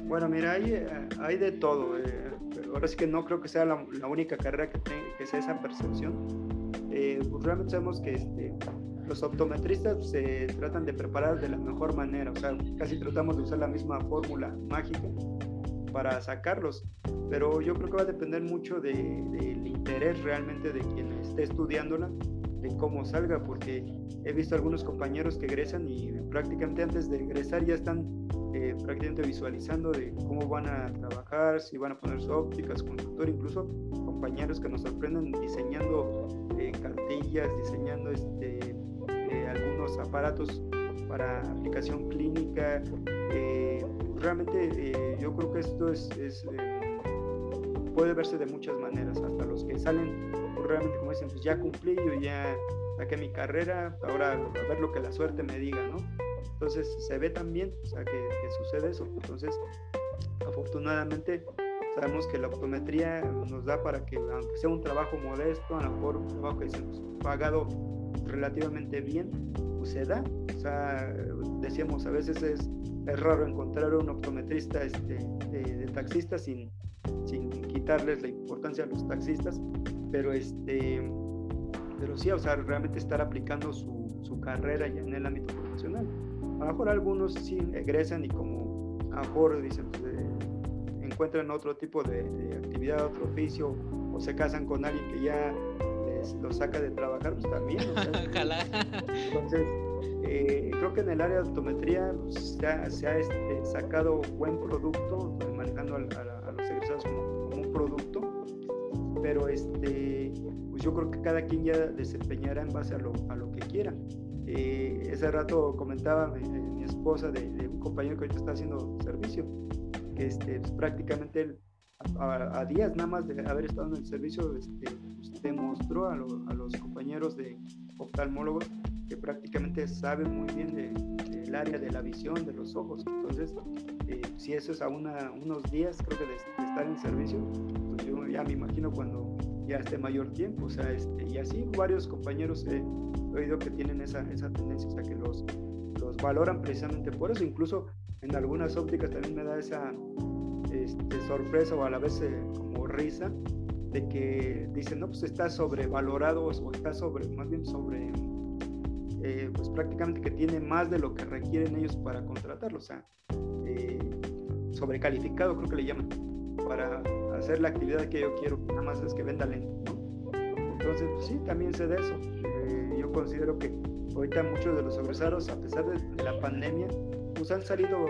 Bueno, mira, hay, hay de todo ahora sí que no creo que sea la, única carrera que, que sea esa percepción. Eh, pues realmente sabemos que este, los optometristas se tratan de preparar de la mejor manera, o sea, casi tratamos de usar la misma fórmula mágica para sacarlos, pero yo creo que va a depender mucho del interés realmente de quien esté estudiándola, cómo salga, porque he visto algunos compañeros que egresan y prácticamente antes de egresar ya están eh, prácticamente visualizando de cómo van a trabajar, si van a poner su ópticas, conductor, incluso compañeros que nos sorprenden diseñando eh, cartillas, diseñando este, eh, algunos aparatos para aplicación clínica. realmente yo creo que esto es, puede verse de muchas maneras, hasta los que salen pues, realmente como dicen, pues ya cumplí, yo ya saqué mi carrera, ahora a ver lo que la suerte me diga, ¿no? Entonces se ve también, o sea, que, sucede eso. Entonces, afortunadamente, sabemos que la optometría nos da para que, aunque sea un trabajo modesto, a lo mejor un trabajo que se nos pagado relativamente bien, pues se da. O sea, decíamos, a veces es, es raro encontrar un optometrista este, de, taxistas sin, sin quitarles la importancia a los taxistas, pero este pero sí, o sea, realmente estar aplicando su, su carrera ya en el ámbito profesional. A lo mejor algunos sí egresan y como a lo mejor dicen, pues, encuentran otro tipo de, actividad, otro oficio, o se casan con alguien que ya les, los saca de trabajar, pues también. Entonces, eh, creo que en el área de optometría pues, se ha, este, sacado buen producto, manejando a, como, un producto, pero este, pues yo creo que cada quien ya desempeñará en base a lo, a lo que quiera. Eh, ese rato comentaba mi, esposa de, un compañero que ahorita está haciendo servicio, que este, pues, prácticamente a, días nada más de haber estado en el servicio, este, pues, demostró a, los compañeros de oftalmólogos que prácticamente sabe muy bien del área de la visión, de los ojos. Entonces, eh, si eso es a unos días, creo que de, estar en servicio, pues yo ya me imagino cuando ya esté mayor tiempo, o sea, este, y así varios compañeros he oído que tienen esa, esa tendencia, o sea, que los, los valoran precisamente por eso, incluso en algunas ópticas también me da esa este, sorpresa o a la vez eh, como risa de que dicen, no, pues está sobrevalorado o está sobre, más bien sobre, eh, pues prácticamente que tiene más de lo que requieren ellos para contratarlo, o sea, eh, sobrecalificado creo que le llaman, para hacer la actividad que yo quiero, nada más es que venda lento, Entonces, pues sí, también sé de eso. Eh, yo considero que ahorita muchos de los egresados, a pesar de, la pandemia, pues han salido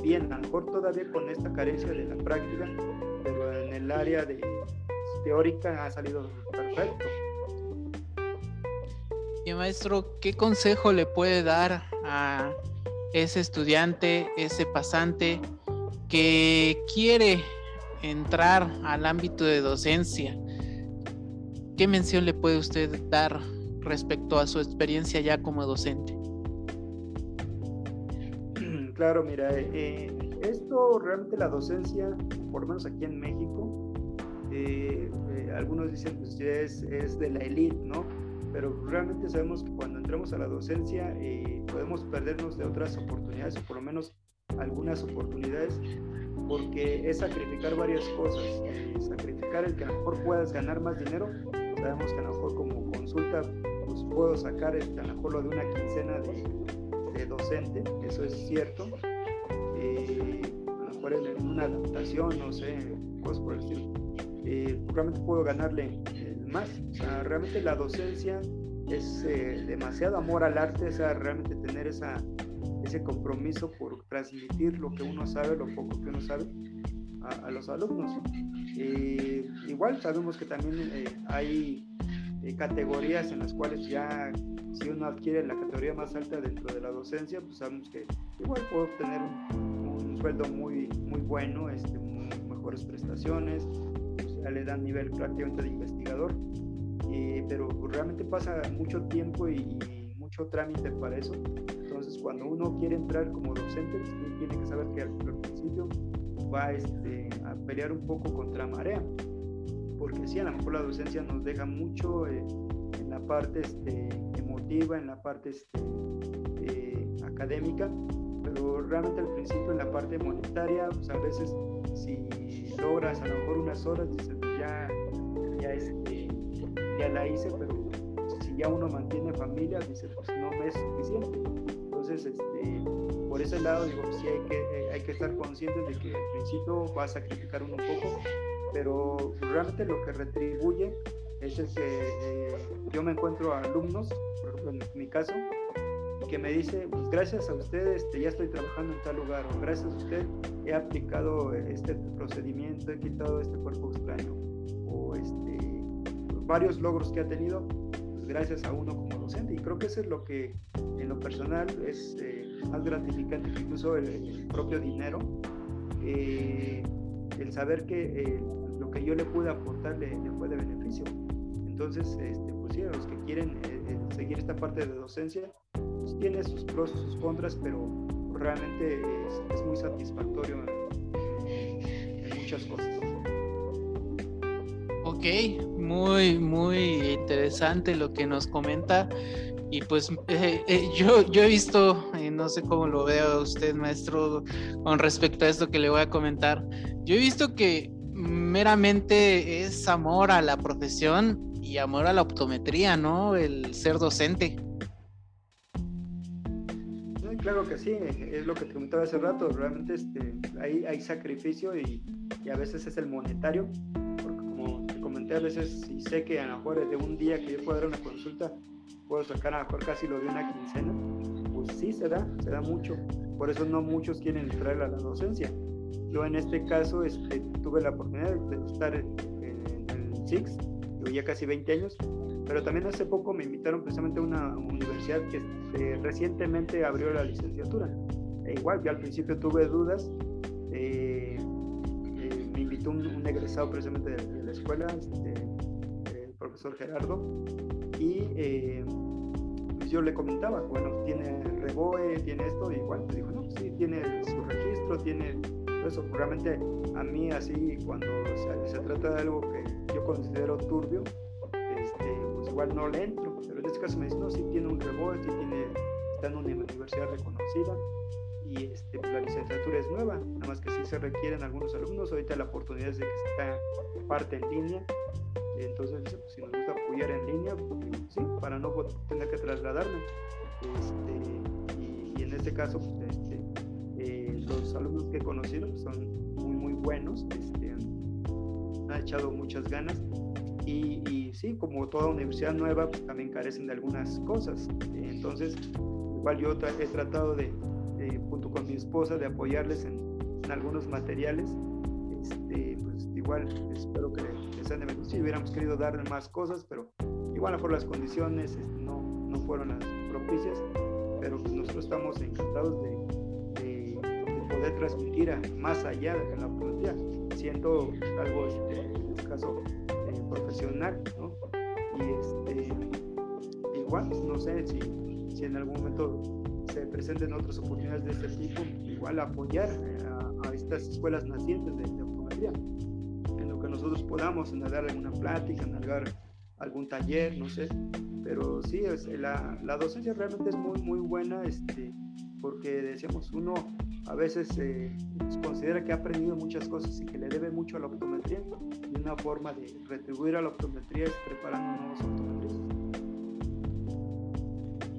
bien, a lo mejor todavía con esta carencia de la práctica, pero en el área de teórica ha salido perfecto. Y maestro, ¿qué consejo le puede dar a ese estudiante, ese pasante que quiere entrar al ámbito de docencia? ¿Qué mención le puede usted dar respecto a su experiencia ya como docente? Claro, mira, eh, esto realmente la docencia, por lo menos aquí en México, eh, eh, algunos dicen pues es, es de la élite, ¿no? Pero realmente sabemos que cuando entramos a la docencia podemos perdernos de otras oportunidades, o por lo menos algunas oportunidades, porque es sacrificar varias cosas. sacrificar el que a lo mejor puedas ganar más dinero, sabemos que a lo mejor como consulta pues puedo sacar este, a lo mejor lo de una quincena de, docente, eso es cierto. Eh, a lo mejor en, una adaptación, no sé, cosas por el estilo. Eh, realmente puedo ganarle eh, más. O sea, realmente la docencia es demasiado amor al arte, o sea, realmente tener esa, ese compromiso por transmitir lo que uno sabe, lo poco que uno sabe a, a los alumnos. igual sabemos que también hay eh, categorías en las cuales ya si uno adquiere la categoría más alta dentro de la docencia, pues sabemos que igual puede obtener un, sueldo muy, muy bueno, este, mejores prestaciones, ya le dan nivel prácticamente de investigador, pero realmente pasa mucho tiempo y, mucho trámite para eso. Entonces, cuando uno quiere entrar como docente, pues, tiene que saber que al, principio va este, a pelear un poco contra marea porque sí, a lo mejor la docencia nos deja mucho eh, en la parte este, emotiva, en la parte este, eh, académica, pero realmente al principio en la parte monetaria, pues a veces si logras a lo mejor unas horas, dices, pues ya, este, ya la hice, pero si ya uno mantiene familia, dice, pues no me es suficiente. Entonces, este, por ese lado, digo, sí hay que, eh, hay que estar conscientes de que al principio va a sacrificar uno un poco, pero realmente lo que retribuye es el que eh, yo me encuentro a alumnos, por ejemplo en mi caso, que me dice, pues gracias a usted este, ya estoy trabajando en tal lugar, gracias a usted he aplicado este procedimiento, he quitado este cuerpo extraño, o este, varios logros que ha tenido, pues gracias a uno como docente. Y creo que eso es lo que en lo personal es eh, más gratificante incluso el, propio dinero. Eh, el saber que eh, lo que yo le pude aportar le, fue de beneficio. Entonces, este, pues sí, a los que quieren seguir esta parte de docencia, pues tiene sus pros y sus contras, pero realmente es, muy satisfactorio en, muchas cosas. Ok, muy, muy interesante lo que nos comenta. Y pues yo, yo he visto, no sé cómo lo vea usted, maestro, con respecto a esto que le voy a comentar. Yo he visto que meramente es amor a la profesión y amor a la optometría, ¿no? El ser docente. claro que sí, es lo que te comentaba hace rato, realmente este, hay, hay sacrificio y, a veces es el monetario, te comenté, a veces si sé que a lo mejor de un día que yo puedo dar una consulta, puedo sacar a lo mejor casi lo de una quincena, pues sí se da, se da mucho, por eso no muchos quieren entrar a la docencia. Yo en este caso este, tuve la oportunidad de estar en, el SIX, ya casi 20 años, pero también hace poco me invitaron precisamente a una universidad que este, recientemente abrió la licenciatura. E igual, yo al principio tuve dudas, eh, un, egresado precisamente de, la escuela, este, el profesor Gerardo, y eh, pues yo le comentaba, bueno, tiene Reboe, tiene esto, y me dijo, no, sí, tiene su registro, tiene eso. Realmente a mí así cuando se, trata de algo que yo considero turbio, este, pues igual no le entro. Pero en este caso me dice, no, sí tiene un rebote, sí tiene, está en una universidad reconocida y este, pues la licenciatura es nueva, nada más que sí se requieren algunos alumnos. Ahorita la oportunidad es de que está parte en línea. Entonces, pues, si nos gusta apoyar en línea, sí, para no tener que trasladarme. Este, y, en este caso, pues, este, los alumnos que he conocido son muy, muy buenos, este, han echado muchas ganas y, sí, como toda universidad nueva, también carecen de algunas cosas. Entonces, igual yo he tratado de, junto con mi esposa, de apoyarles en, algunos materiales. Este, pues igual espero que les sean de beneficio. Hubiéramos querido darle más cosas, pero igual mejor las condiciones este, no, no fueron las propicias pero pues nosotros estamos encantados de, poder transmitir a, más allá de la optometría, siendo algo, este, en este caso, eh, profesional, ¿no? Y este, igual, pues, no sé si, si en algún momento presenten otras oportunidades de este tipo, igual apoyar a, estas escuelas nacientes de, de optometría, en lo que nosotros podamos, en dar alguna plática, en dar algún taller, no sé, pero sí, es, la, la, docencia realmente es muy, muy buena, este, porque decíamos, uno a veces eh, considera que ha aprendido muchas cosas y que le debe mucho a la optometría, y una forma de retribuir a la optometría es preparando nuevos optometristas.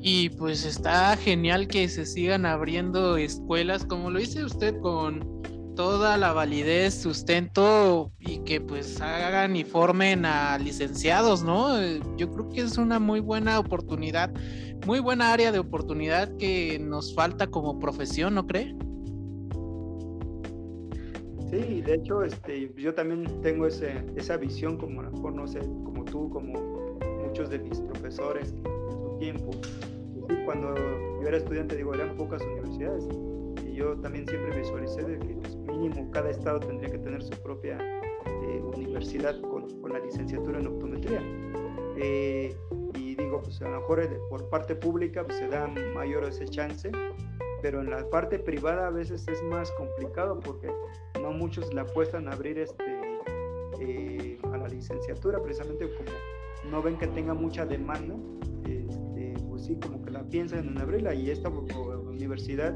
Y pues está genial que se sigan abriendo escuelas, como lo dice usted, con toda la validez, sustento y que pues hagan y formen a licenciados, ¿no? Eh, yo creo que es una muy buena oportunidad, muy buena área de oportunidad que nos falta como profesión, ¿no cree? Sí, de hecho, este, yo también tengo ese, esa visión, como a lo mejor, no sé, como tú, como muchos de mis profesores en su tiempo. Cuando yo era estudiante, digo, eran pocas universidades yo también siempre visualicé de que pues, mínimo cada estado tendría que tener su propia eh, universidad con, con, la licenciatura en optometría. Eh, y digo, pues a lo mejor eh, por parte pública pues, se da mayor ese chance, pero en la parte privada a veces es más complicado porque no muchos le apuestan a abrir este, a la licenciatura, precisamente como no ven que tenga mucha demanda, sí, como que la piensan en abrirla y esta universidad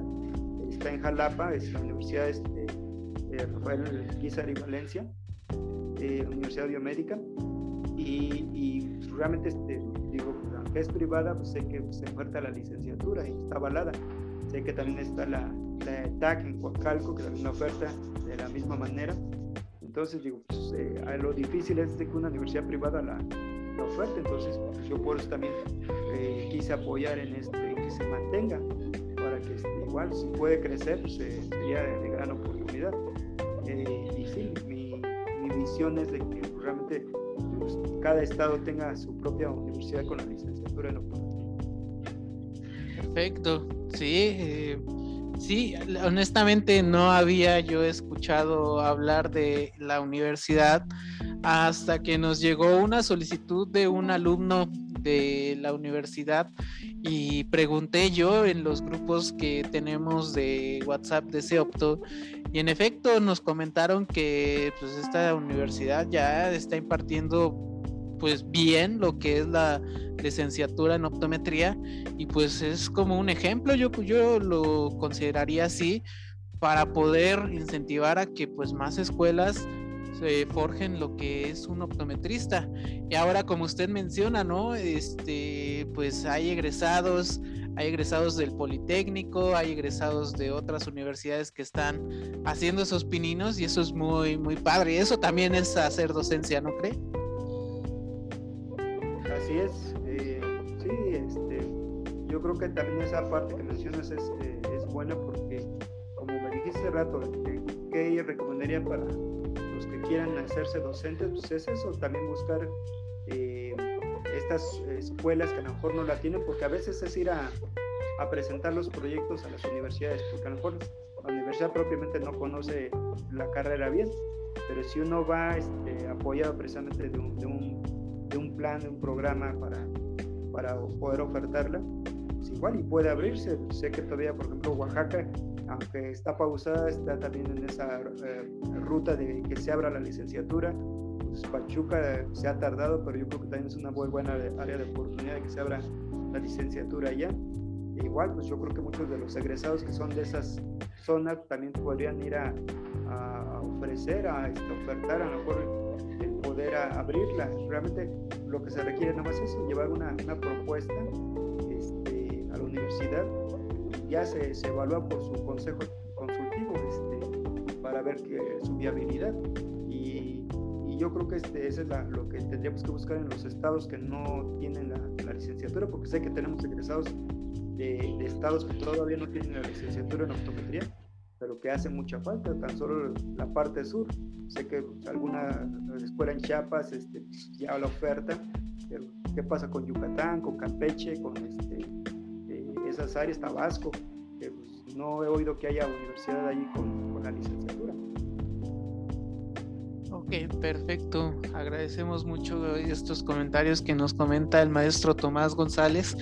está en Jalapa, es la Universidad este, Rafael Guizar y Valencia, eh, Universidad Biomédica, y, realmente, este, digo, aunque es privada, pues sé que se oferta la licenciatura y está avalada. Sé que también está la, la ETAC en Coacalco, que también oferta de la misma manera. Entonces, digo, pues, eh, lo difícil es que una universidad privada la, la oferta, entonces pues, yo por eso también eh, quise apoyar en, este, que se mantenga que este, igual si puede crecer, pues, eh, sería de, gran oportunidad. Eh, y sí, mi, visión es de que realmente pues, cada estado tenga su propia universidad con la licenciatura en. Perfecto, sí. Eh, sí, honestamente no había yo escuchado hablar de la universidad hasta que nos llegó una solicitud de un alumno de la universidad y pregunté yo en los grupos que tenemos de WhatsApp de Seopto y en efecto nos comentaron que pues esta universidad ya está impartiendo pues bien lo que es la licenciatura en optometría y pues es como un ejemplo yo yo lo consideraría así para poder incentivar a que pues más escuelas se forjen lo que es un optometrista. Y ahora, como usted menciona, ¿no? Este, pues hay egresados, hay egresados del Politécnico, hay egresados de otras universidades que están haciendo esos pininos y eso es muy, muy padre. Y eso también es hacer docencia, ¿no cree? Así es. Eh, sí, este, yo creo que también esa parte que mencionas es, eh, es buena porque, como me dijiste hace rato, ¿qué recomendaría para quieran hacerse docentes, pues es eso, también buscar eh, estas escuelas que a lo mejor no la tienen, porque a veces es ir a, a, presentar los proyectos a las universidades, porque a lo mejor la universidad propiamente no conoce la carrera bien, pero si uno va este, apoyado precisamente de un, de, un, de un, plan, de un programa para, para poder ofertarla, pues igual y puede abrirse. Sé que todavía, por ejemplo, Oaxaca aunque está pausada, está también en esa eh, ruta de que se abra la licenciatura. Pues Pachuca se ha tardado, pero yo creo que también es una muy buena área de oportunidad de que se abra la licenciatura allá. E igual, pues yo creo que muchos de los egresados que son de esas zonas también podrían ir a, ofrecer, a este, ofertar a lo mejor el poder abrirla. Realmente lo que se requiere nada más es llevar una, una propuesta a universidad ya se, se evalúa por su consejo consultivo este, para ver que, su viabilidad. Y, y, yo creo que este, eso es lo que tendríamos que buscar en los estados que no tienen la, la licenciatura, porque sé que tenemos egresados de, de, estados que todavía no tienen la licenciatura en optometría, pero que hace mucha falta, tan solo la parte sur. Sé que alguna escuela en Chiapas este, ya la oferta, pero ¿qué pasa con Yucatán, con Campeche, con este, esas Tabasco. Pues, no he oído que haya universidad allí con, con la licenciatura. Ok, perfecto. Agradecemos mucho estos comentarios que nos comenta el maestro Tomás González.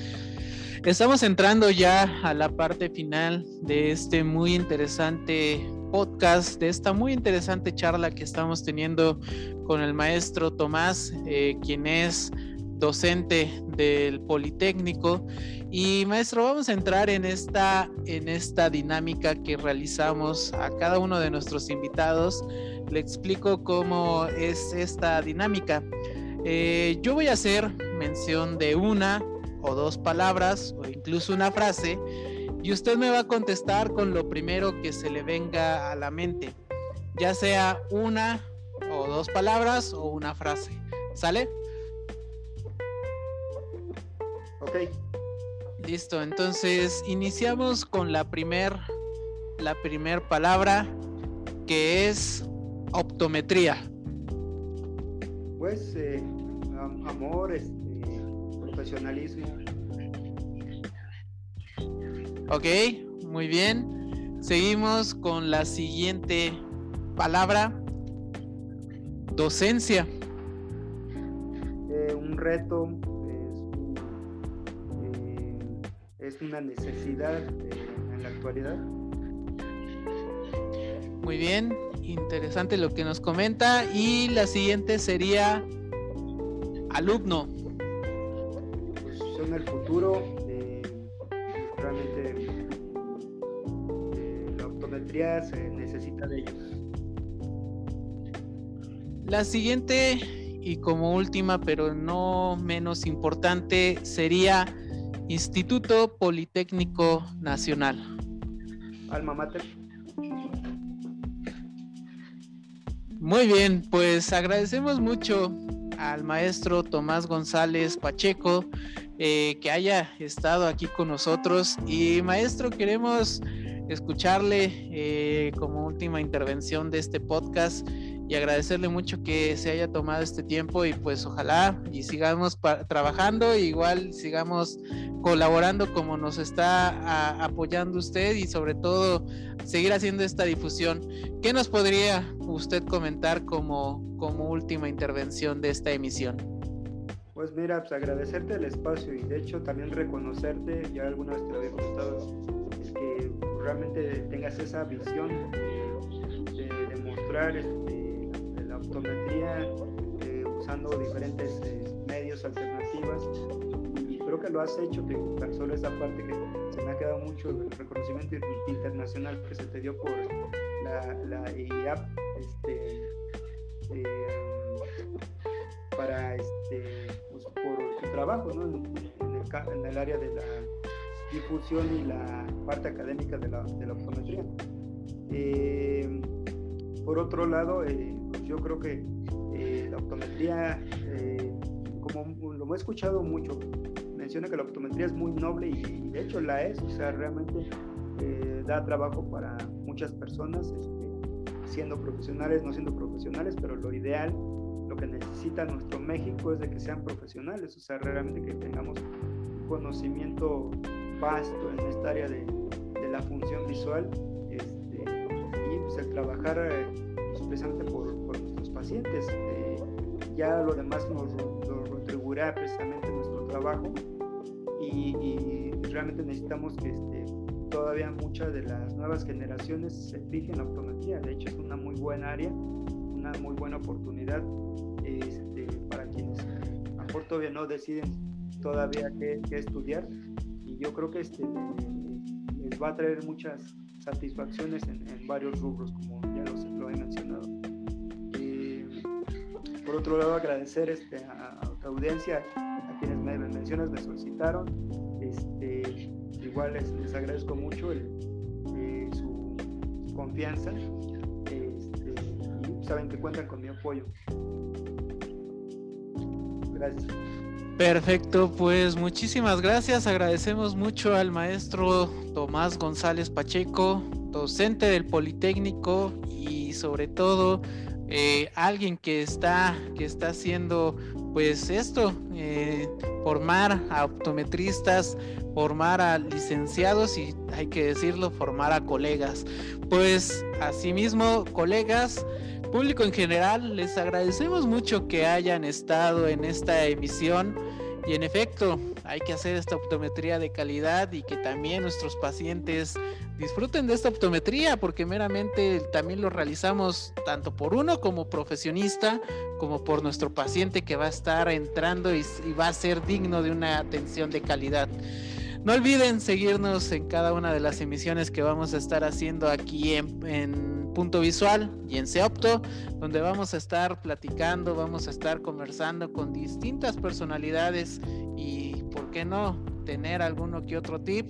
Estamos entrando ya a la parte final de este muy interesante podcast, de esta muy interesante charla que estamos teniendo con el maestro Tomás, eh, quien es docente del Politécnico. Y maestro, vamos a entrar en esta, en esta dinámica que realizamos a cada uno de nuestros invitados. Le explico cómo es esta dinámica. Eh, yo voy a hacer mención de una o dos palabras o incluso una frase y usted me va a contestar con lo primero que se le venga a la mente, ya sea una o dos palabras o una frase. ¿Sale? Ok. Listo, entonces iniciamos con la primer, la primer palabra que es optometría. Pues eh, amor, este, profesionalismo. Ok, muy bien. Seguimos con la siguiente palabra, docencia. Eh, un reto, es una necesidad en la actualidad. Muy bien, interesante lo que nos comenta. Y la siguiente sería alumno. Pues son el futuro. Eh, realmente eh, la optometría se necesita de ellos. La siguiente y como última, pero no menos importante, sería Instituto Politécnico Nacional. Alma mater. Muy bien, pues agradecemos mucho al maestro Tomás González Pacheco eh, que haya estado aquí con nosotros. Y maestro, queremos escucharle eh, como última intervención de este podcast y agradecerle mucho que se haya tomado este tiempo y pues ojalá y sigamos trabajando, igual sigamos colaborando como nos está apoyando usted y sobre todo seguir haciendo esta difusión. ¿Qué nos podría usted comentar como, como última intervención de esta emisión? Pues mira, pues agradecerte el espacio y de hecho también reconocerte, ya alguna vez te lo había comentado, es que realmente tengas esa visión de, demostrar este, optometría eh, usando diferentes eh, medios alternativas y creo que lo has hecho, tan solo esa parte que se me ha quedado mucho el reconocimiento internacional que se te dio por la, la IAP este, eh, para este, pues, por tu trabajo ¿no? en, el, en, el, área de la difusión y la parte académica de la, de la optometría. por otro lado, yo creo que eh, la optometría, eh, como lo he escuchado mucho, menciona que la optometría es muy noble y, de hecho la es, o sea, realmente eh, da trabajo para muchas personas, este, siendo profesionales, no siendo profesionales, pero lo ideal, lo que necesita nuestro México es de que sean profesionales, o sea, realmente que tengamos conocimiento vasto en esta área de, la función visual este, y pues el trabajar precisamente por, nuestros pacientes. Eh, ya lo demás nos, nos, retribuirá precisamente nuestro trabajo y, realmente necesitamos que este, todavía muchas de las nuevas generaciones se fijen en la optometría. De hecho, es una muy buena área, una muy buena oportunidad este, para quienes a mejor todavía no deciden todavía qué, estudiar. Y yo creo que este, les va a traer muchas satisfacciones en, varios rubros, como ya lo he mencionado. Otro lado, agradecer este, a, tu audiencia, a quienes me mencionas, me solicitaron. Este, igual les, agradezco mucho eh, su, confianza este, y saben que cuentan con mi apoyo. Gracias. Perfecto, pues muchísimas gracias. Agradecemos mucho al maestro Tomás González Pacheco, docente del Politécnico y sobre todo eh, alguien que está, que está haciendo pues esto, eh, formar a optometristas, formar a licenciados y hay que decirlo, formar a colegas. Pues asimismo, colegas, público en general, les agradecemos mucho que hayan estado en esta emisión y en efecto, hay que hacer esta optometría de calidad y que también nuestros pacientes disfruten de esta optometría porque meramente también lo realizamos tanto por uno como profesionista como por nuestro paciente que va a estar entrando y, va a ser digno de una atención de calidad. No olviden seguirnos en cada una de las emisiones que vamos a estar haciendo aquí en, Punto Visual y en Seopto, donde vamos a estar platicando, vamos a estar conversando con distintas personalidades y, ¿por qué no?, tener alguno que otro tip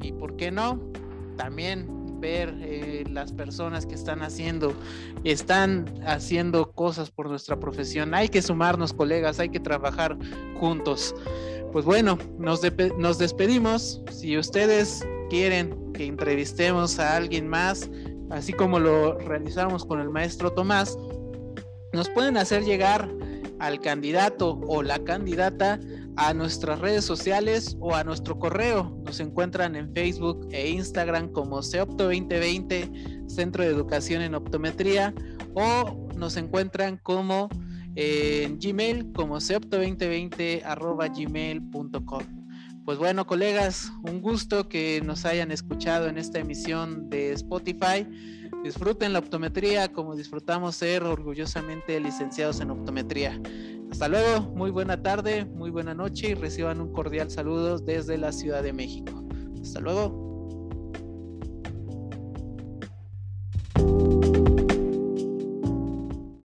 y, ¿por qué no?, también ver eh, las personas que están haciendo, están haciendo cosas por nuestra profesión. Hay que sumarnos, colegas, hay que trabajar juntos. Pues bueno, nos, nos despedimos. Si ustedes quieren que entrevistemos a alguien más, así como lo realizamos con el maestro Tomás, nos pueden hacer llegar al candidato o la candidata a nuestras redes sociales o a nuestro correo. Nos encuentran en Facebook e Instagram como CEOPTO 2020, Centro de Educación en Optometría, o nos encuentran como eh, en Gmail como ceopto2020 gmail.com. Pues bueno, colegas, un gusto que nos hayan escuchado en esta emisión de Spotify. Disfruten la optometría como disfrutamos ser orgullosamente licenciados en optometría. Hasta luego, muy buena tarde, muy buena noche y reciban un cordial saludo desde la Ciudad de México. Hasta luego.